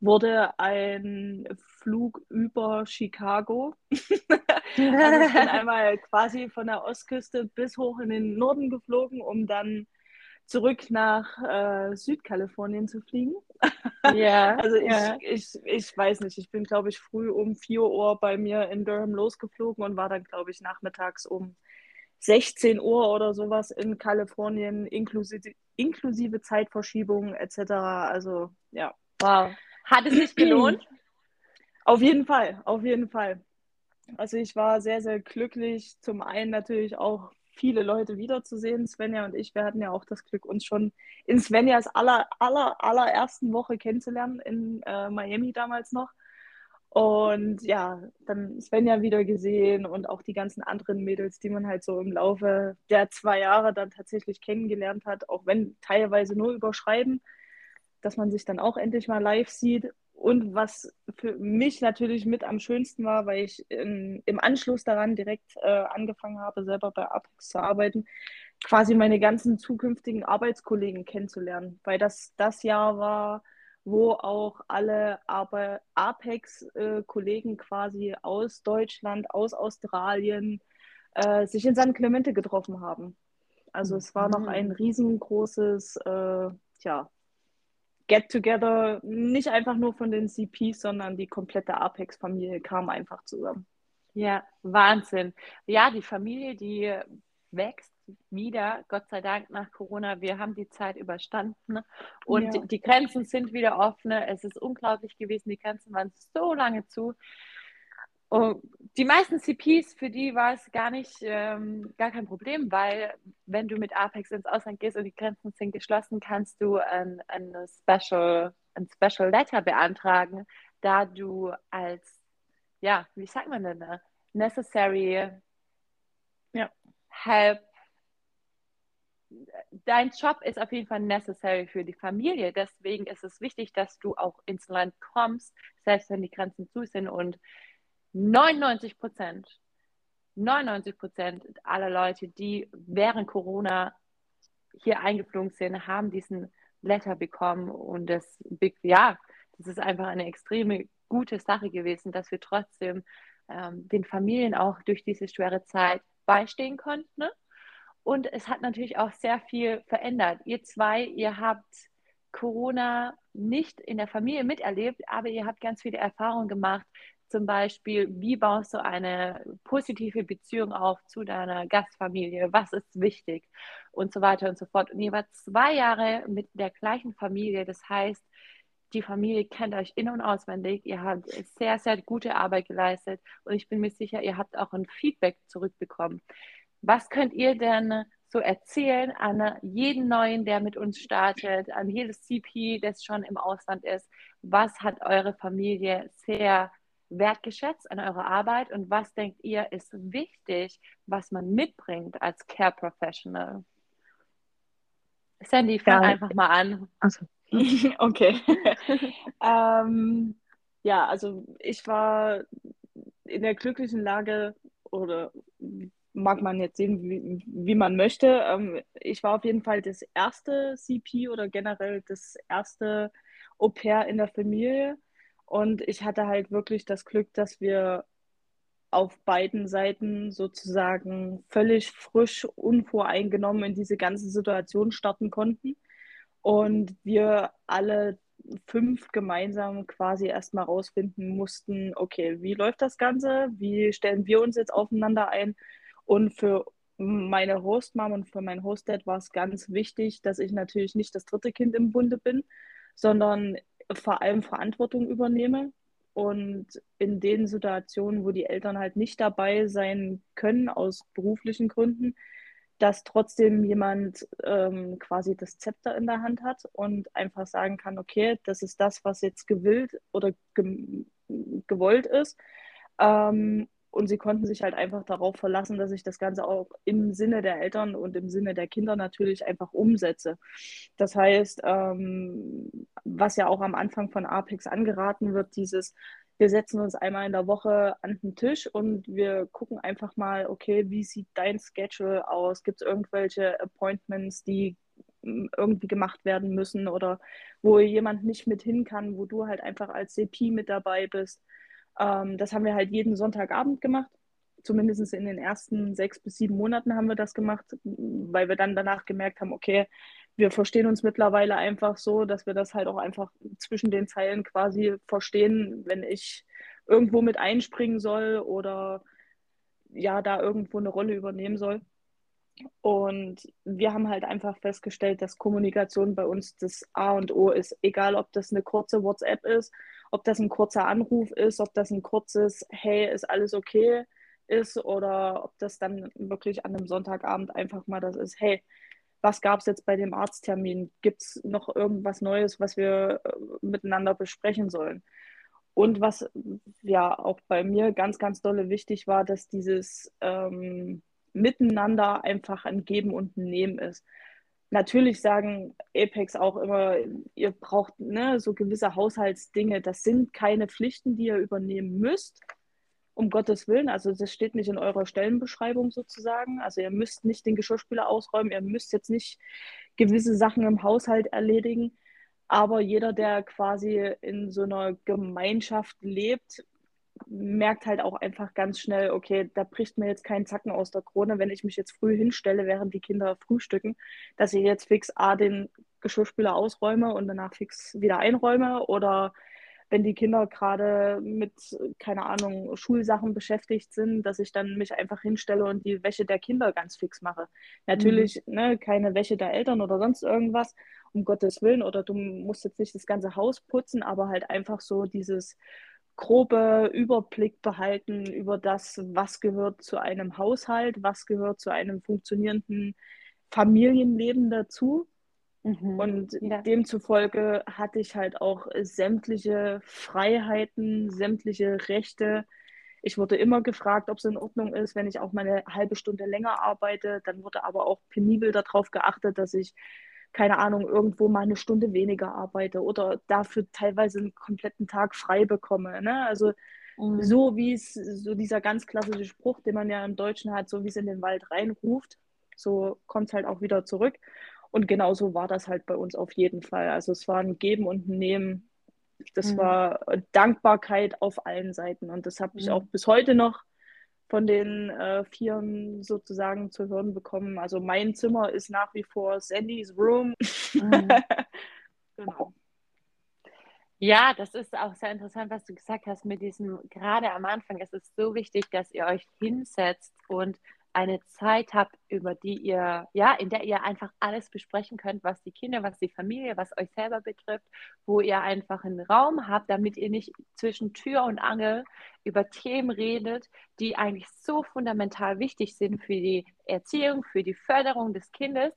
wurde ein Flug über Chicago. also ich bin einmal quasi von der Ostküste bis hoch in den Norden geflogen, um dann zurück nach äh, Südkalifornien zu fliegen. Ja. also ich, ja. ich, ich weiß nicht, ich bin, glaube ich, früh um 4 Uhr bei mir in Durham losgeflogen und war dann, glaube ich, nachmittags um 16 Uhr oder sowas in Kalifornien, inklusive, inklusive Zeitverschiebung etc. Also ja. Wow. Hat es sich gelohnt? Auf jeden Fall, auf jeden Fall. Also ich war sehr, sehr glücklich. Zum einen natürlich auch viele Leute wiederzusehen. Svenja und ich, wir hatten ja auch das Glück, uns schon in Svenjas aller, aller, allerersten Woche kennenzulernen, in äh, Miami damals noch. Und ja, dann Svenja wieder gesehen und auch die ganzen anderen Mädels, die man halt so im Laufe der zwei Jahre dann tatsächlich kennengelernt hat, auch wenn teilweise nur überschreiben, dass man sich dann auch endlich mal live sieht. Und was für mich natürlich mit am schönsten war, weil ich in, im Anschluss daran direkt äh, angefangen habe, selber bei Apex zu arbeiten, quasi meine ganzen zukünftigen Arbeitskollegen kennenzulernen. Weil das das Jahr war, wo auch alle Apex-Kollegen quasi aus Deutschland, aus Australien äh, sich in San Clemente getroffen haben. Also es war noch ein riesengroßes, äh, tja, Get-Together, nicht einfach nur von den CPs, sondern die komplette Apex-Familie kam einfach zusammen. Ja, Wahnsinn. Ja, die Familie, die wächst wieder, Gott sei Dank nach Corona. Wir haben die Zeit überstanden und Ja. die Grenzen sind wieder offen. Es ist unglaublich gewesen, die Grenzen waren so lange zu. Und die meisten CPs, für die war es gar nicht, ähm, gar kein Problem, weil wenn du mit Apex ins Ausland gehst und die Grenzen sind geschlossen, kannst du ein, ein, Special, ein Special Letter beantragen, da du als, ja, wie sagt man denn, da? necessary Ja. help. Dein Job ist auf jeden Fall necessary für die Familie. Deswegen ist es wichtig, dass du auch ins Land kommst, selbst wenn die Grenzen zu sind und 99 Prozent, 99 Prozent aller Leute, die während Corona hier eingeflogen sind, haben diesen Letter bekommen und das, ja, das ist einfach eine extreme gute Sache gewesen, dass wir trotzdem ähm, den Familien auch durch diese schwere Zeit beistehen konnten. Ne? Und es hat natürlich auch sehr viel verändert. Ihr zwei, ihr habt Corona nicht in der Familie miterlebt, aber ihr habt ganz viele Erfahrungen gemacht, zum Beispiel, wie baust du eine positive Beziehung auf zu deiner Gastfamilie? Was ist wichtig? Und so weiter und so fort. Und ihr wart zwei Jahre mit der gleichen Familie. Das heißt, die Familie kennt euch in- und auswendig. Ihr habt sehr, sehr gute Arbeit geleistet. Und ich bin mir sicher, ihr habt auch ein Feedback zurückbekommen. Was könnt ihr denn so erzählen an jeden Neuen, der mit uns startet, an jedes CP, das schon im Ausland ist? Was hat eure Familie sehr wertgeschätzt an eurer Arbeit und was denkt ihr ist wichtig, was man mitbringt als Care Professional? Sandy, fang Ja. einfach mal an. Also. okay. ähm, ja, also ich war in der glücklichen Lage, oder mag man jetzt sehen, wie, wie man möchte. Ähm, ich war auf jeden Fall das erste CP oder generell das erste Au pair in der Familie. Und ich hatte halt wirklich das Glück, dass wir auf beiden Seiten sozusagen völlig frisch, unvoreingenommen in diese ganze Situation starten konnten. Und wir alle fünf gemeinsam quasi erstmal rausfinden mussten, okay, wie läuft das Ganze? Wie stellen wir uns jetzt aufeinander ein? Und für meine Hostmom und für mein Hostdad war es ganz wichtig, dass ich natürlich nicht das dritte Kind im Bunde bin, sondern vor allem Verantwortung übernehme. Und in den Situationen, wo die Eltern halt nicht dabei sein können aus beruflichen Gründen, dass trotzdem jemand ähm, quasi das Zepter in der Hand hat und einfach sagen kann, okay, das ist das, was jetzt gewillt oder ge gewollt ist. Ähm, und sie konnten sich halt einfach darauf verlassen, dass ich das Ganze auch im Sinne der Eltern und im Sinne der Kinder natürlich einfach umsetze. Das heißt, ähm, was ja auch am Anfang von Apex angeraten wird, dieses, wir setzen uns einmal in der Woche an den Tisch und wir gucken einfach mal, okay, wie sieht dein Schedule aus? Gibt es irgendwelche Appointments, die irgendwie gemacht werden müssen oder wo jemand nicht mit hin kann, wo du halt einfach als CP mit dabei bist. Ähm, das haben wir halt jeden Sonntagabend gemacht. Zumindest in den ersten sechs bis sieben Monaten haben wir das gemacht, weil wir dann danach gemerkt haben, okay, wir verstehen uns mittlerweile einfach so, dass wir das halt auch einfach zwischen den Zeilen quasi verstehen, wenn ich irgendwo mit einspringen soll oder ja, da irgendwo eine Rolle übernehmen soll. Und wir haben halt einfach festgestellt, dass Kommunikation bei uns das A und O ist. Egal, ob das eine kurze WhatsApp ist, ob das ein kurzer Anruf ist, ob das ein kurzes Hey, ist alles okay ist oder ob das dann wirklich an einem Sonntagabend einfach mal das ist, hey, was gab es jetzt bei dem Arzttermin? Gibt es noch irgendwas Neues, was wir äh, miteinander besprechen sollen? Und was ja auch bei mir ganz, ganz dolle wichtig war, dass dieses ähm, Miteinander einfach ein Geben und ein Nehmen ist. Natürlich sagen Apex auch immer, ihr braucht ne, so gewisse Haushaltsdinge. Das sind keine Pflichten, die ihr übernehmen müsst, um Gottes Willen. Also das steht nicht in eurer Stellenbeschreibung sozusagen. Also ihr müsst nicht den Geschirrspüler ausräumen, ihr müsst jetzt nicht gewisse Sachen im Haushalt erledigen. Aber jeder, der quasi in so einer Gemeinschaft lebt, merkt halt auch einfach ganz schnell, okay, da bricht mir jetzt kein Zacken aus der Krone, wenn ich mich jetzt früh hinstelle, während die Kinder frühstücken, dass ich jetzt fix A den Geschirrspüler ausräume und danach fix wieder einräume oder wenn die Kinder gerade mit, keine Ahnung, Schulsachen beschäftigt sind, dass ich dann mich einfach hinstelle und die Wäsche der Kinder ganz fix mache. Natürlich mhm. ne, keine Wäsche der Eltern oder sonst irgendwas, um Gottes Willen, oder du musst jetzt nicht das ganze Haus putzen, aber halt einfach so dieses grobe Überblick behalten über das, was gehört zu einem Haushalt, was gehört zu einem funktionierenden Familienleben dazu. Mhm. Und ja. demzufolge hatte ich halt auch sämtliche Freiheiten, sämtliche Rechte. Ich wurde immer gefragt, ob es in Ordnung ist, wenn ich auch mal eine halbe Stunde länger arbeite. Dann wurde aber auch penibel darauf geachtet, dass ich keine Ahnung, irgendwo mal eine Stunde weniger arbeite oder dafür teilweise einen kompletten Tag frei bekomme. Ne? Also mhm. so wie es, so dieser ganz klassische Spruch, den man ja im Deutschen hat, so wie es in den Wald reinruft, so kommt es halt auch wieder zurück. Und genauso war das halt bei uns auf jeden Fall. Also es war ein Geben und ein Nehmen. Das mhm. war Dankbarkeit auf allen Seiten. Und das habe ich mhm. auch bis heute noch von den äh, Vieren sozusagen zu hören bekommen. Also mein Zimmer ist nach wie vor Sandys Room. Mhm. genau. Ja, das ist auch sehr interessant, was du gesagt hast mit diesem, gerade am Anfang, es ist so wichtig, dass ihr euch hinsetzt und eine Zeit habt, über die ihr, ja, in der ihr einfach alles besprechen könnt, was die Kinder, was die Familie, was euch selber betrifft, wo ihr einfach einen Raum habt, damit ihr nicht zwischen Tür und Angel über Themen redet, die eigentlich so fundamental wichtig sind für die Erziehung, für die Förderung des Kindes,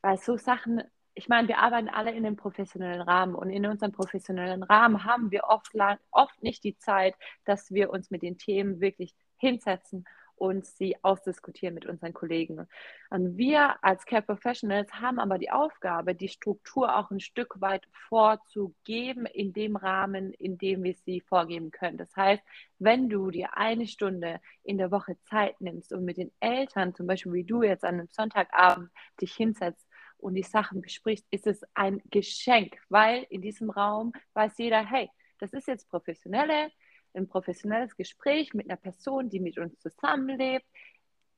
weil so Sachen ich meine, wir arbeiten alle in einem professionellen Rahmen und in unserem professionellen Rahmen haben wir oft, oft nicht die Zeit, dass wir uns mit den Themen wirklich hinsetzen und sie ausdiskutieren mit unseren Kollegen. Und wir als Care Professionals haben aber die Aufgabe, die Struktur auch ein Stück weit vorzugeben in dem Rahmen, in dem wir sie vorgeben können. Das heißt, wenn du dir eine Stunde in der Woche Zeit nimmst und mit den Eltern, zum Beispiel wie du jetzt an einem Sonntagabend dich hinsetzt und die Sachen besprichst, ist es ein Geschenk, weil in diesem Raum weiß jeder, hey, das ist jetzt professionelle, ein professionelles Gespräch mit einer Person, die mit uns zusammenlebt.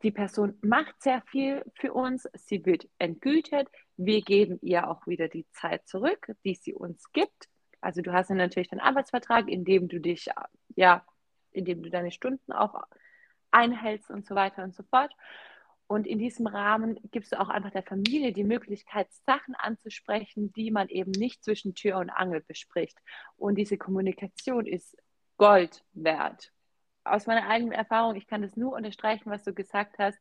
Die Person macht sehr viel für uns, sie wird entgütet, wir geben ihr auch wieder die Zeit zurück, die sie uns gibt. Also du hast natürlich den Arbeitsvertrag, in dem du dich, ja, in dem du deine Stunden auch einhältst und so weiter und so fort. Und in diesem Rahmen gibst du auch einfach der Familie die Möglichkeit, Sachen anzusprechen, die man eben nicht zwischen Tür und Angel bespricht. Und diese Kommunikation ist Gold wert. Aus meiner eigenen Erfahrung, ich kann das nur unterstreichen, was du gesagt hast.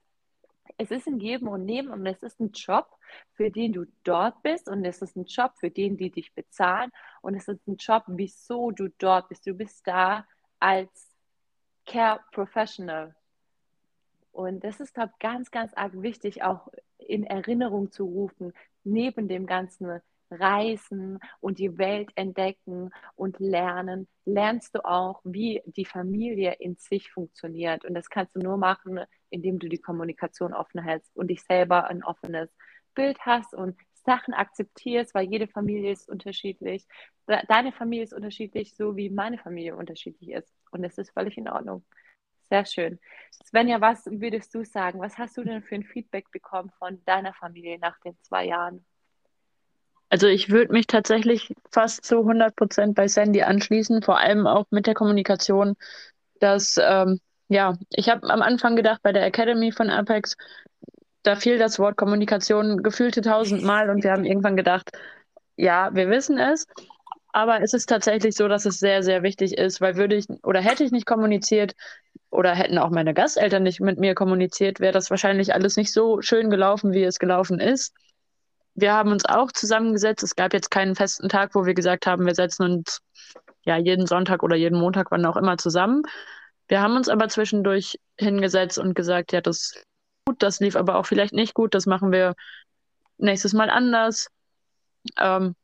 Es ist ein Geben und Nehmen und es ist ein Job, für den du dort bist und es ist ein Job, für den die dich bezahlen und es ist ein Job, wieso du dort bist. Du bist da als Care Professional. Und das ist, glaube ich, ganz, ganz arg wichtig, auch in Erinnerung zu rufen, neben dem ganzen reisen und die Welt entdecken und lernen, lernst du auch, wie die Familie in sich funktioniert. Und das kannst du nur machen, indem du die Kommunikation offen hältst und dich selber ein offenes Bild hast und Sachen akzeptierst, weil jede Familie ist unterschiedlich. Deine Familie ist unterschiedlich, so wie meine Familie unterschiedlich ist. Und es ist völlig in Ordnung. Sehr schön. Svenja, was würdest du sagen? Was hast du denn für ein Feedback bekommen von deiner Familie nach den zwei Jahren? Also ich würde mich tatsächlich fast zu 100 Prozent bei Sandy anschließen, vor allem auch mit der Kommunikation, dass, ähm, ja, ich habe am Anfang gedacht, bei der Academy von Apex, da fiel das Wort Kommunikation gefühlte tausendmal und wir haben irgendwann gedacht, ja, wir wissen es, aber es ist tatsächlich so, dass es sehr, sehr wichtig ist, weil würde ich oder hätte ich nicht kommuniziert oder hätten auch meine Gasteltern nicht mit mir kommuniziert, wäre das wahrscheinlich alles nicht so schön gelaufen, wie es gelaufen ist. Wir haben uns auch zusammengesetzt. Es gab jetzt keinen festen Tag, wo wir gesagt haben, wir setzen uns ja jeden Sonntag oder jeden Montag, wann auch immer, zusammen. Wir haben uns aber zwischendurch hingesetzt und gesagt, ja, das gut, das lief aber auch vielleicht nicht gut, das machen wir nächstes Mal anders. Ähm,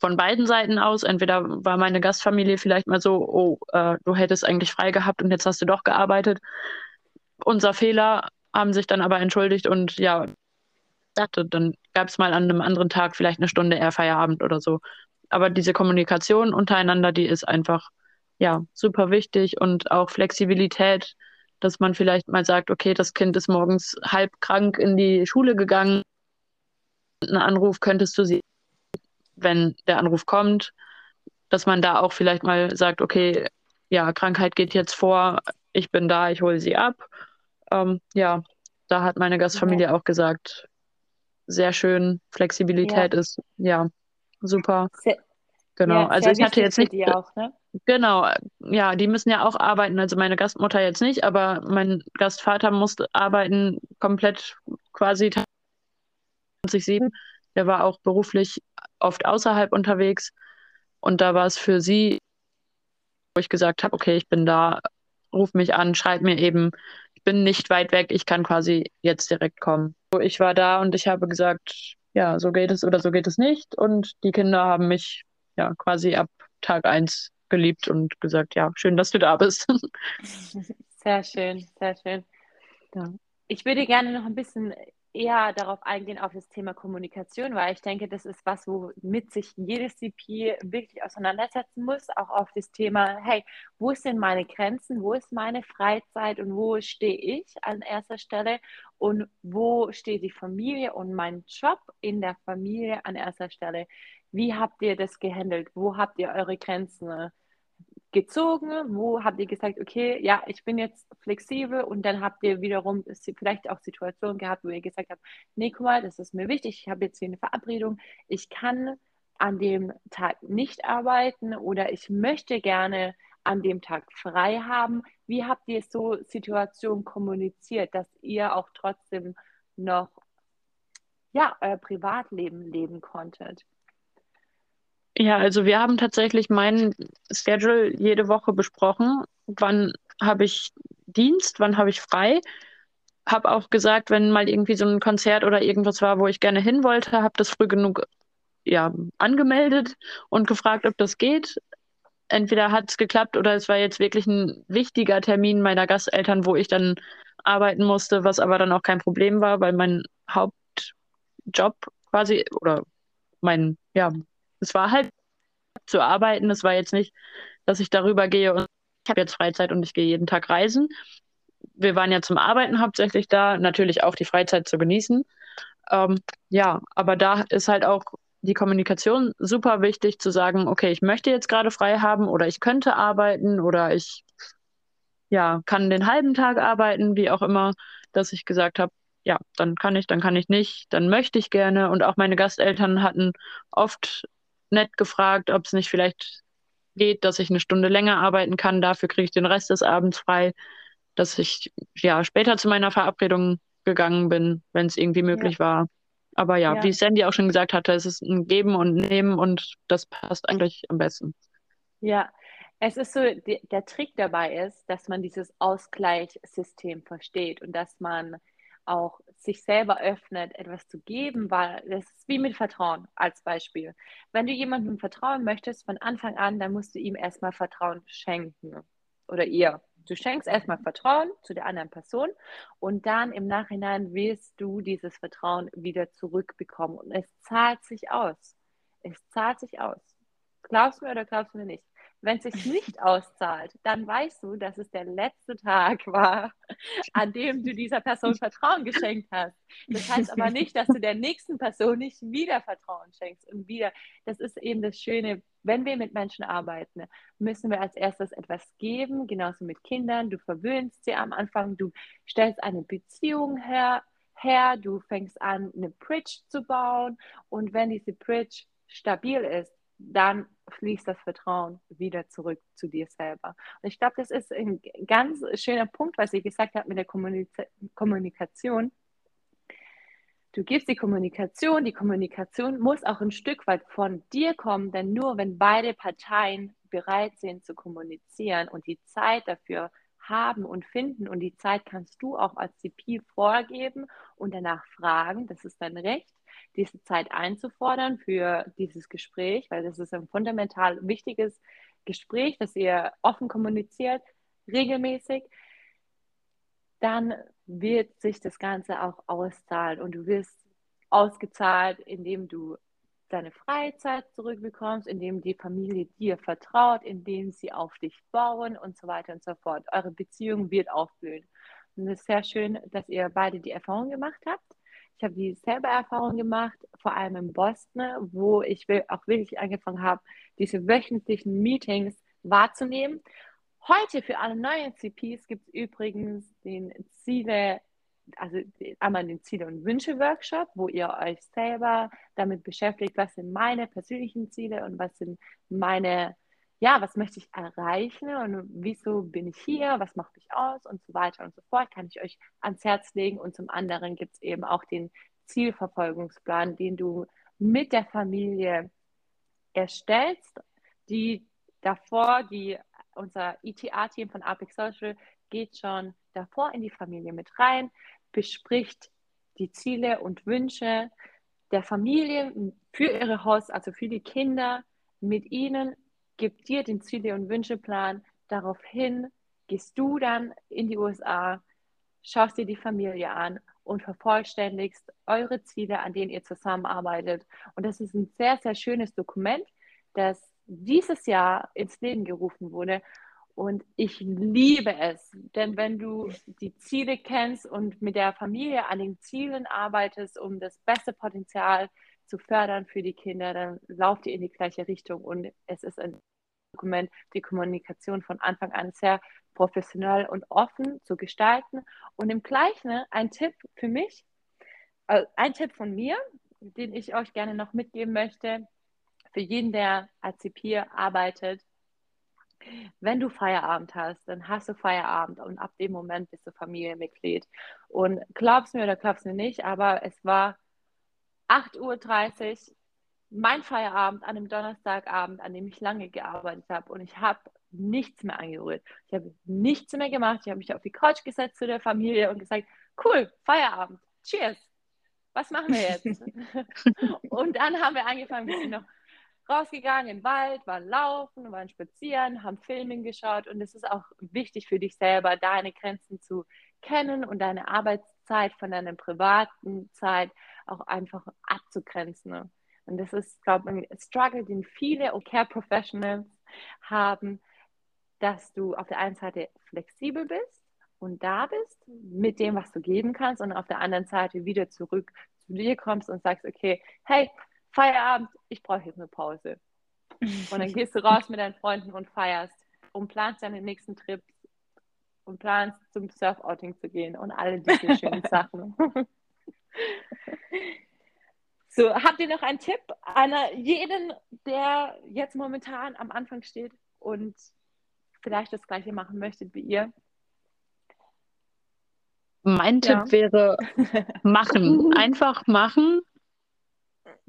von beiden Seiten aus. Entweder war meine Gastfamilie vielleicht mal so, oh, äh, du hättest eigentlich frei gehabt und jetzt hast du doch gearbeitet. Unser Fehler haben sich dann aber entschuldigt und ja, dachte, dann gab es mal an einem anderen Tag vielleicht eine Stunde eher Feierabend oder so. Aber diese Kommunikation untereinander, die ist einfach ja super wichtig und auch Flexibilität, dass man vielleicht mal sagt, okay, das Kind ist morgens halb krank in die Schule gegangen. Ein Anruf könntest du sie wenn der Anruf kommt, dass man da auch vielleicht mal sagt, okay, ja, Krankheit geht jetzt vor, ich bin da, ich hole sie ab. Ähm, ja, da hat meine Gastfamilie ja. auch gesagt, sehr schön, Flexibilität ja. ist ja super. Sehr, genau, ja, also ich hatte jetzt nicht. Auch, ne? Genau, ja, die müssen ja auch arbeiten, also meine Gastmutter jetzt nicht, aber mein Gastvater musste arbeiten komplett quasi 24-7. Der war auch beruflich oft außerhalb unterwegs. Und da war es für sie, wo ich gesagt habe, okay, ich bin da, ruf mich an, schreib mir eben, ich bin nicht weit weg, ich kann quasi jetzt direkt kommen. Ich war da und ich habe gesagt, ja, so geht es oder so geht es nicht. Und die Kinder haben mich ja quasi ab Tag eins geliebt und gesagt, ja, schön, dass du da bist. Sehr schön, sehr schön. Ja. Ich würde gerne noch ein bisschen eher darauf eingehen, auf das Thema Kommunikation, weil ich denke, das ist was, womit sich jedes CP wirklich auseinandersetzen muss, auch auf das Thema, hey, wo sind meine Grenzen, wo ist meine Freizeit und wo stehe ich an erster Stelle und wo steht die Familie und mein Job in der Familie an erster Stelle. Wie habt ihr das gehandelt? Wo habt ihr eure Grenzen gezogen? Wo habt ihr gesagt, okay, ja, ich bin jetzt flexibel und dann habt ihr wiederum vielleicht auch Situationen gehabt, wo ihr gesagt habt, nee, guck mal, das ist mir wichtig, ich habe jetzt hier eine Verabredung, ich kann an dem Tag nicht arbeiten oder ich möchte gerne an dem Tag frei haben. Wie habt ihr so Situationen kommuniziert, dass ihr auch trotzdem noch ja, euer Privatleben leben konntet? Ja, also wir haben tatsächlich meinen Schedule jede Woche besprochen. Wann habe ich Dienst, wann habe ich frei? Habe auch gesagt, wenn mal irgendwie so ein Konzert oder irgendwas war, wo ich gerne hin wollte, habe das früh genug ja, angemeldet und gefragt, ob das geht. Entweder hat es geklappt oder es war jetzt wirklich ein wichtiger Termin meiner Gasteltern, wo ich dann arbeiten musste, was aber dann auch kein Problem war, weil mein Hauptjob quasi oder mein ja, es war halt zu arbeiten. Es war jetzt nicht, dass ich darüber gehe und ich habe jetzt Freizeit und ich gehe jeden Tag reisen. Wir waren ja zum Arbeiten hauptsächlich da, natürlich auch die Freizeit zu genießen. Ähm, ja, aber da ist halt auch die Kommunikation super wichtig zu sagen, okay, ich möchte jetzt gerade frei haben oder ich könnte arbeiten oder ich ja, kann den halben Tag arbeiten, wie auch immer, dass ich gesagt habe, ja, dann kann ich, dann kann ich nicht, dann möchte ich gerne. Und auch meine Gasteltern hatten oft nett gefragt, ob es nicht vielleicht geht, dass ich eine Stunde länger arbeiten kann. Dafür kriege ich den Rest des Abends frei, dass ich ja später zu meiner Verabredung gegangen bin, wenn es irgendwie möglich ja. war. Aber ja, ja, wie Sandy auch schon gesagt hatte, es ist ein Geben und Nehmen und das passt eigentlich am besten. Ja, es ist so, der Trick dabei ist, dass man dieses Ausgleichssystem versteht und dass man auch sich selber öffnet, etwas zu geben, weil das ist wie mit Vertrauen als Beispiel. Wenn du jemandem vertrauen möchtest von Anfang an, dann musst du ihm erstmal Vertrauen schenken oder ihr. Du schenkst erstmal Vertrauen zu der anderen Person und dann im Nachhinein willst du dieses Vertrauen wieder zurückbekommen und es zahlt sich aus. Es zahlt sich aus. Glaubst du mir oder glaubst du mir nicht? Wenn es sich nicht auszahlt, dann weißt du, dass es der letzte Tag war, an dem du dieser Person Vertrauen geschenkt hast. Das heißt aber nicht, dass du der nächsten Person nicht wieder Vertrauen schenkst und wieder. Das ist eben das Schöne, wenn wir mit Menschen arbeiten, müssen wir als erstes etwas geben, genauso mit Kindern. Du verwöhnst sie am Anfang, du stellst eine Beziehung her, her du fängst an, eine Bridge zu bauen und wenn diese Bridge stabil ist, dann fließt das Vertrauen wieder zurück zu dir selber. Und ich glaube, das ist ein ganz schöner Punkt, was ich gesagt habe mit der Kommunikation. Du gibst die Kommunikation, die Kommunikation muss auch ein Stück weit von dir kommen, denn nur wenn beide Parteien bereit sind zu kommunizieren und die Zeit dafür haben und finden und die Zeit kannst du auch als CP vorgeben und danach fragen, das ist dein Recht, diese Zeit einzufordern für dieses Gespräch, weil das ist ein fundamental wichtiges Gespräch, dass ihr offen kommuniziert, regelmäßig, dann wird sich das Ganze auch auszahlen und du wirst ausgezahlt, indem du deine Freizeit zurückbekommst, indem die Familie dir vertraut, indem sie auf dich bauen und so weiter und so fort. Eure Beziehung wird aufblühen. Und es ist sehr schön, dass ihr beide die Erfahrung gemacht habt. Ich habe dieselbe Erfahrung gemacht, vor allem in Boston, wo ich auch wirklich angefangen habe, diese wöchentlichen Meetings wahrzunehmen. Heute für alle neuen CPs gibt es übrigens den Ziele, also einmal den Ziele- und Wünsche-Workshop, wo ihr euch selber damit beschäftigt, was sind meine persönlichen Ziele und was sind meine ja, was möchte ich erreichen und wieso bin ich hier, was macht mich aus und so weiter und so fort, kann ich euch ans Herz legen. Und zum anderen gibt es eben auch den Zielverfolgungsplan, den du mit der Familie erstellst, die davor, die unser ETA-Team von Apex Social geht schon davor in die Familie mit rein, bespricht die Ziele und Wünsche der Familie für ihre Host, also für die Kinder, mit ihnen gibt dir den Ziele- und Wünscheplan. Daraufhin gehst du dann in die USA, schaust dir die Familie an und vervollständigst eure Ziele, an denen ihr zusammenarbeitet. Und das ist ein sehr, sehr schönes Dokument, das dieses Jahr ins Leben gerufen wurde. Und ich liebe es, denn wenn du die Ziele kennst und mit der Familie an den Zielen arbeitest, um das beste Potenzial zu fördern für die Kinder, dann lauft ihr in die gleiche Richtung und es ist ein Dokument, die Kommunikation von Anfang an sehr professionell und offen zu gestalten. Und im Gleichen ein Tipp für mich, äh, ein Tipp von mir, den ich euch gerne noch mitgeben möchte, für jeden, der als CP arbeitet. Wenn du Feierabend hast, dann hast du Feierabend und ab dem Moment bist du Familienmitglied. Und glaubst mir oder glaubst mir nicht, aber es war 8.30 Uhr, mein Feierabend an einem Donnerstagabend, an dem ich lange gearbeitet habe und ich habe nichts mehr angerührt. Ich habe nichts mehr gemacht. Ich habe mich auf die Couch gesetzt zu der Familie und gesagt, cool, Feierabend, cheers. Was machen wir jetzt? und dann haben wir angefangen, wir sind noch rausgegangen den Wald, waren laufen, waren spazieren, haben Filmen geschaut und es ist auch wichtig für dich selber, deine Grenzen zu kennen und deine Arbeitszeit von deiner privaten Zeit auch einfach abzugrenzen. Und das ist, glaube ich, ein Struggle, den viele Care Professionals haben, dass du auf der einen Seite flexibel bist und da bist mit dem, was du geben kannst und auf der anderen Seite wieder zurück zu dir kommst und sagst, okay, hey, Feierabend, ich brauche jetzt eine Pause. Und dann gehst du raus mit deinen Freunden und feierst und planst deinen nächsten Trip und planst zum Surf-Outing zu gehen und alle diese schönen Sachen. So, habt ihr noch einen Tipp an jeden, der jetzt momentan am Anfang steht und vielleicht das gleiche machen möchte wie ihr? Mein ja. Tipp wäre machen. Einfach machen,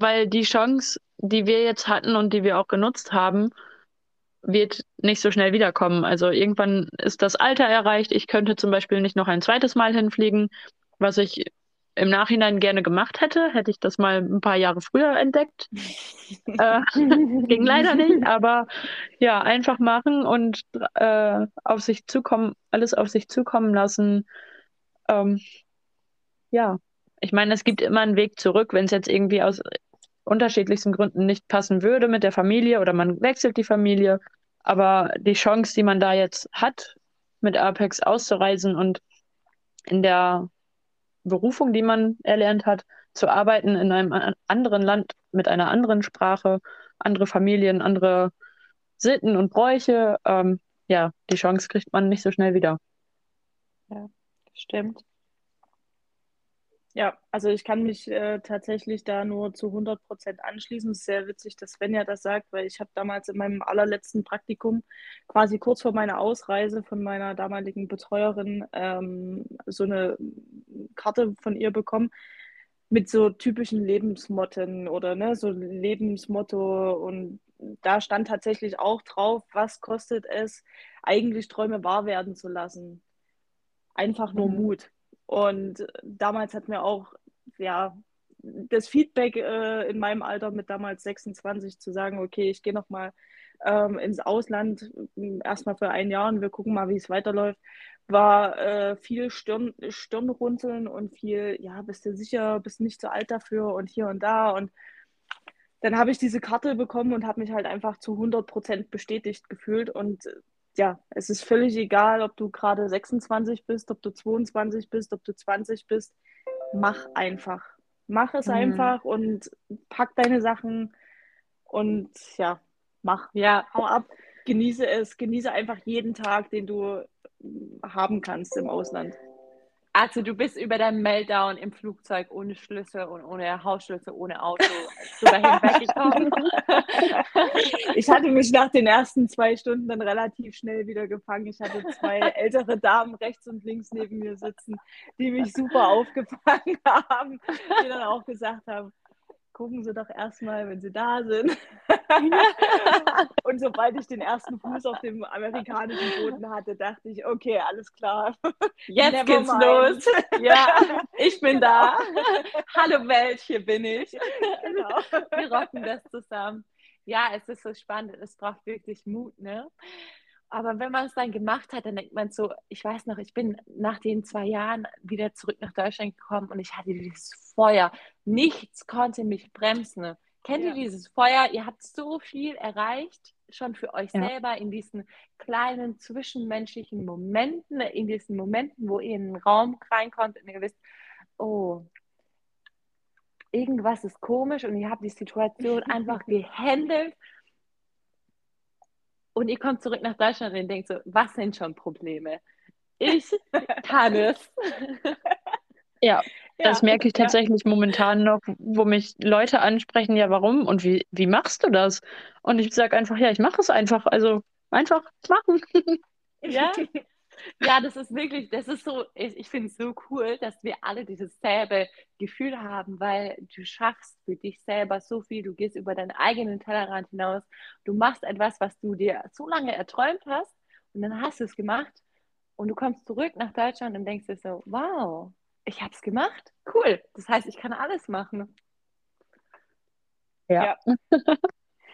weil die Chance, die wir jetzt hatten und die wir auch genutzt haben, wird nicht so schnell wiederkommen. Also irgendwann ist das Alter erreicht. Ich könnte zum Beispiel nicht noch ein zweites Mal hinfliegen, was ich im Nachhinein gerne gemacht hätte, hätte ich das mal ein paar Jahre früher entdeckt. äh, ging leider nicht, aber ja, einfach machen und äh, auf sich zukommen, alles auf sich zukommen lassen. Ähm, ja, ich meine, es gibt immer einen Weg zurück, wenn es jetzt irgendwie aus unterschiedlichsten Gründen nicht passen würde mit der Familie oder man wechselt die Familie, Aber die Chance, die man da jetzt hat, mit Apex auszureisen und in der Berufung, die man erlernt hat, zu arbeiten in einem anderen Land mit einer anderen Sprache, andere Familien, andere Sitten und Bräuche, ähm, ja, die Chance kriegt man nicht so schnell wieder. Ja, stimmt. Ja, also ich kann mich äh, tatsächlich da nur zu 100 Prozent anschließen. Es ist sehr witzig, dass Svenja das sagt, weil ich habe damals in meinem allerletzten Praktikum, quasi kurz vor meiner Ausreise von meiner damaligen Betreuerin, ähm, so eine Karte von ihr bekommen mit so typischen Lebensmotten oder ne, so Lebensmotto und da stand tatsächlich auch drauf, was kostet es, eigentlich Träume wahr werden zu lassen. Einfach nur mhm. Mut. Und damals hat mir auch, ja, das Feedback äh, in meinem Alter mit damals 26 zu sagen, okay, ich gehe nochmal ähm, ins Ausland, erstmal für ein Jahr und wir gucken mal, wie es weiterläuft, war äh, viel Stirn, Stirnrunzeln und viel, ja, bist du sicher, bist nicht zu alt dafür und hier und da. Und dann habe ich diese Karte bekommen und habe mich halt einfach zu 100 Prozent bestätigt gefühlt. Und ja, es ist völlig egal, ob du gerade 26 bist, ob du 22 bist, ob du 20 bist. Mach einfach. Mach es mhm. einfach und pack deine Sachen und ja, mach. Ja, hau ab. Genieße es. Genieße einfach jeden Tag, den du haben kannst im Ausland. Also du bist über deinen Meltdown im Flugzeug ohne Schlüssel und ohne Hausschlüssel, ohne Auto drüber hinweggekommen. ich hatte mich nach den ersten zwei Stunden dann relativ schnell wieder gefangen. Ich hatte zwei ältere Damen rechts und links neben mir sitzen, die mich super aufgefangen haben, die dann auch gesagt haben, gucken Sie doch erstmal, wenn Sie da sind. und sobald ich den ersten Fuß auf dem amerikanischen Boden hatte, dachte ich, okay, alles klar. Jetzt Never geht's mind. los. Ja, ich bin da. Hallo Welt, hier bin ich. Genau. Wir rocken das zusammen. Ja, es ist so spannend. Es braucht wirklich Mut, ne? Aber wenn man es dann gemacht hat, dann denkt man so, ich weiß noch, ich bin nach den zwei Jahren wieder zurück nach Deutschland gekommen und ich hatte dieses Feuer. Nichts konnte mich bremsen. Kennt ja. ihr dieses Feuer? Ihr habt so viel erreicht, schon für euch ja. selber in diesen kleinen zwischenmenschlichen Momenten, in diesen Momenten, wo ihr in den Raum reinkommt und ihr wisst, oh, irgendwas ist komisch und ihr habt die Situation einfach gehandelt und ihr kommt zurück nach Deutschland und denkt so, was sind schon Probleme? Ich kann es. Ja, das ja, merke ich tatsächlich ja. momentan noch, wo mich Leute ansprechen, ja, warum und wie, wie machst du das? Und ich sage einfach, ja, ich mache es einfach. Also einfach machen. Ja, ja, das ist wirklich, das ist so, ich, ich finde es so cool, dass wir alle dieses selbe Gefühl haben, weil du schaffst für dich selber so viel, du gehst über deinen eigenen Tellerrand hinaus, du machst etwas, was du dir so lange erträumt hast und dann hast du es gemacht und du kommst zurück nach Deutschland und denkst dir so, wow, ich habe es gemacht. Cool. Das heißt, ich kann alles machen. Ja. ja.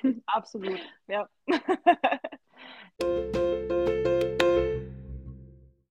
Absolut. Ja.